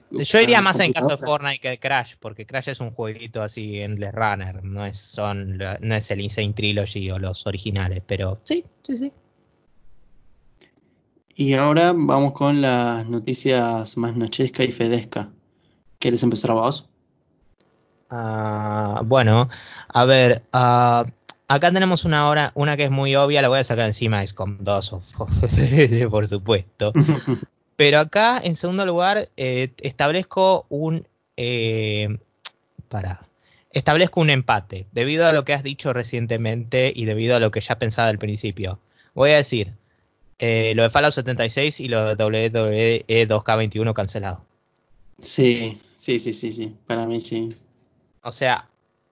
yo iría más en caso de Fortnite que de Crash, porque Crash es un jueguito así en The Runner, no es, son, no es el Insane Trilogy o los originales, pero sí, sí, sí. Y ahora vamos con las noticias más nochesca y fedesca. ¿Quieres empezar vos? Ah, bueno, a ver, uh, Acá tenemos una hora, una que es muy obvia, la voy a sacar encima, es con dos, por supuesto. Pero acá, en segundo lugar, eh, establezco un. Eh, para. Establezco un empate, debido a lo que has dicho recientemente y debido a lo que ya pensaba al principio. Voy a decir, eh, lo de Fallout 76 y lo de WWE 2K21 cancelado. Sí, sí, sí, sí, sí, para mí sí. O sea,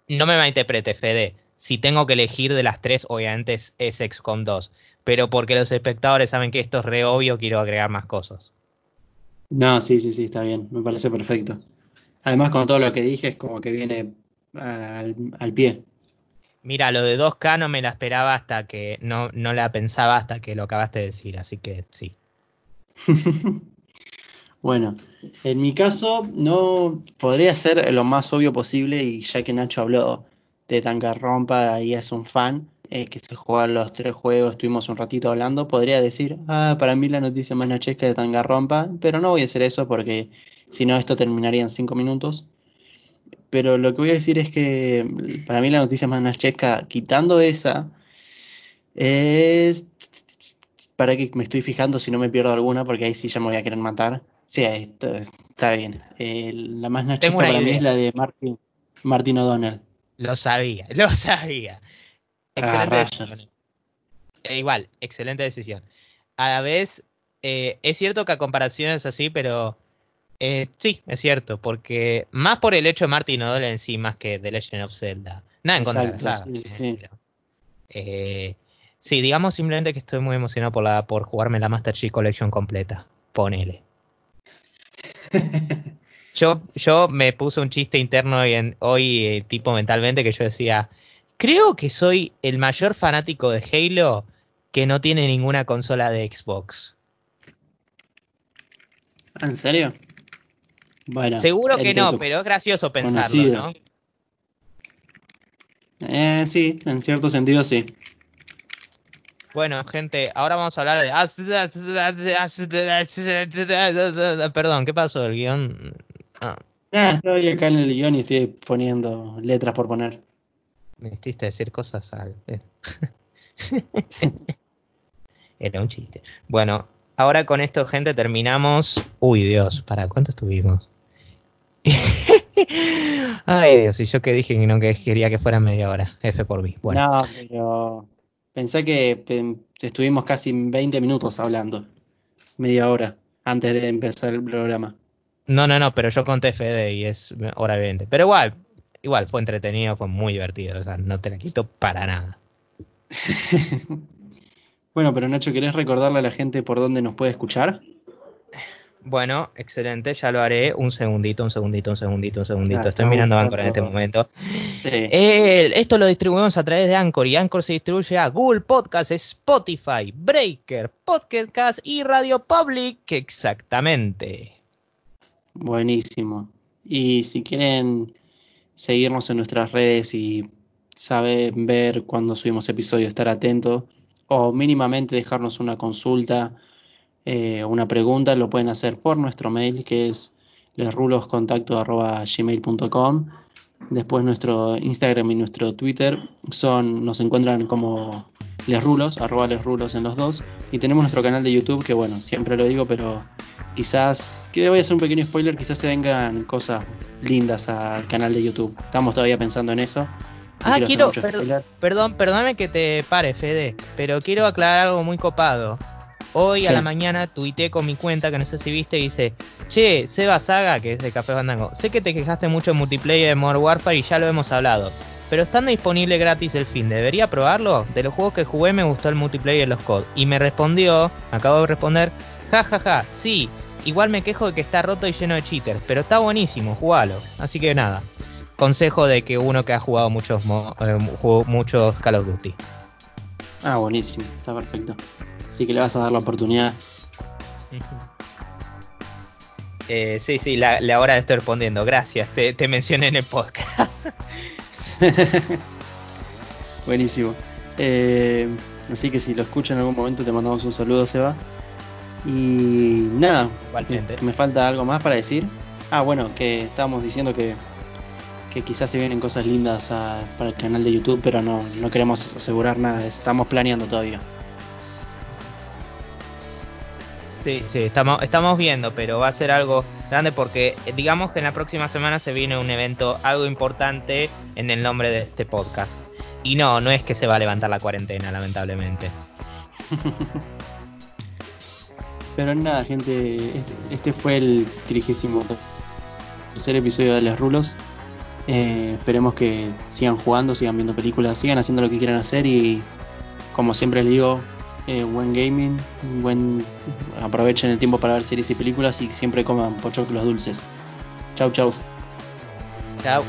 no me malinterprete, Fede si tengo que elegir de las tres, obviamente es, es XCOM 2. Pero porque los espectadores saben que esto es re obvio, quiero agregar más cosas. No, sí, sí, sí, está bien. Me parece perfecto. Además, con todo lo que dije, es como que viene al, pie. Mira, lo de 2K no me la esperaba hasta que. No, no la pensaba hasta que lo acabaste de decir, así que sí. bueno, en mi caso, no podría ser lo más obvio posible, y ya que Nacho habló de Tangarrompa, ahí es un fan, eh, que se juegan los tres juegos, estuvimos un ratito hablando, podría decir, ah, para mí la noticia más nachesca de Tangarrompa, pero no voy a hacer eso porque si no esto terminaría en cinco minutos. Pero lo que voy a decir es que para mí la noticia más nachesca, quitando esa, es... Para que me estoy fijando si no me pierdo alguna, porque ahí sí ya me voy a querer matar. Sí, esto está bien. Eh, la más nachesca para mí es la de Martin, Martin O'Donnell. Lo sabía, lo sabía. Excelente decisión. E igual, excelente decisión. A la vez, eh, es cierto que a comparación es así, pero eh, sí, es cierto, porque más por el hecho de Martin O'Donnell en sí, más que The Legend of Zelda. Nada en contra de la sí, sí. Eh, sí, digamos simplemente que estoy muy emocionado por, la, por jugarme la Master Chief Collection completa. Ponele. Yo, yo me puse un chiste interno hoy, en, hoy eh, tipo mentalmente, que yo decía, creo que soy el mayor fanático de Halo que no tiene ninguna consola de Xbox. ¿En serio? Bueno. Seguro que no, pero es gracioso pensarlo, ¿no? Eh, sí, en cierto sentido sí. Bueno, gente, ahora vamos a hablar de... Perdón, ¿qué pasó? El guion Ah. ah. estoy acá en el guion y estoy poniendo letras por poner. Me hiciste decir cosas al. Era un chiste. Bueno, ahora con esto, gente, terminamos. Uy, Dios, ¿para cuánto estuvimos? Ay, Dios, y yo que dije que no que quería que fuera media hora. F por mí. Bueno. No, pero pensé que estuvimos casi 20 minutos hablando. Media hora antes de empezar el programa. No, no, no, pero yo conté Fede y es hora 20. Pero igual, igual fue entretenido, fue muy divertido. O sea, no te la quito para nada. bueno, pero Nacho, ¿querés recordarle a la gente por dónde nos puede escuchar? Bueno, excelente, ya lo haré. Un segundito, un segundito, un segundito, un segundito. Estoy mirando Anchor en este momento. esto lo distribuimos a través de Anchor y Anchor se distribuye a Google Podcast, Spotify, Breaker, Podcast y Radio Public, exactamente. Buenísimo. Y si quieren seguirnos en nuestras redes y saber ver cuando subimos episodios, estar atentos o mínimamente dejarnos una consulta eh, una pregunta, lo pueden hacer por nuestro mail que es lesruloscontacto.gmail.com Después nuestro Instagram y nuestro Twitter son, nos encuentran como lesrulos, arroba lesrulos en los dos. Y tenemos nuestro canal de YouTube que bueno, siempre lo digo, pero quizás, que voy a hacer un pequeño spoiler, quizás se vengan cosas lindas al canal de YouTube. Estamos todavía pensando en eso. ah, quiero, perdón, perdóname que te pare, Fede, pero quiero aclarar algo muy copado. Hoy a la mañana tuiteé con mi cuenta, que no sé si viste, y dice, che, Seba Saga, que es de Café Bandango, sé que te quejaste mucho en multiplayer de Modern Warfare y ya lo hemos hablado, pero estando disponible gratis el fin, ¿debería probarlo? De los juegos que jugué me gustó el multiplayer de los COD. Y me respondió, acabo de responder, jajaja, ja, ja, sí, igual me quejo de que está roto y lleno de cheaters, pero está buenísimo, jugalo. Así que nada, consejo de que uno que ha jugado muchos, eh, muchos Call of Duty. Ah, buenísimo, está perfecto. Así que le vas a dar la oportunidad. Eh, sí, sí, la, hora estoy respondiendo. Gracias, te, mencioné en el podcast. Buenísimo. Eh, así que si lo escuchan en algún momento, te mandamos un saludo, Seba. Y nada, me falta algo más para decir. Ah, bueno, que estábamos diciendo que, que quizás se vienen cosas lindas para el canal de YouTube, pero no, no queremos asegurar nada, estamos planeando todavía. Sí, sí, estamos, estamos viendo, pero va a ser algo grande porque eh, digamos que en la próxima semana se viene un evento algo importante en el nombre de este podcast. Y no, no es que se va a levantar la cuarentena, lamentablemente. Pero nada, gente, este, este fue el trigésimo tercer episodio de Les Rulos. Eh, esperemos que sigan jugando, sigan viendo películas, sigan haciendo lo que quieran hacer y como siempre les digo, eh, buen gaming, buen aprovechen el tiempo para ver series y películas y siempre coman pochoclos dulces. Chau, chau. Chau.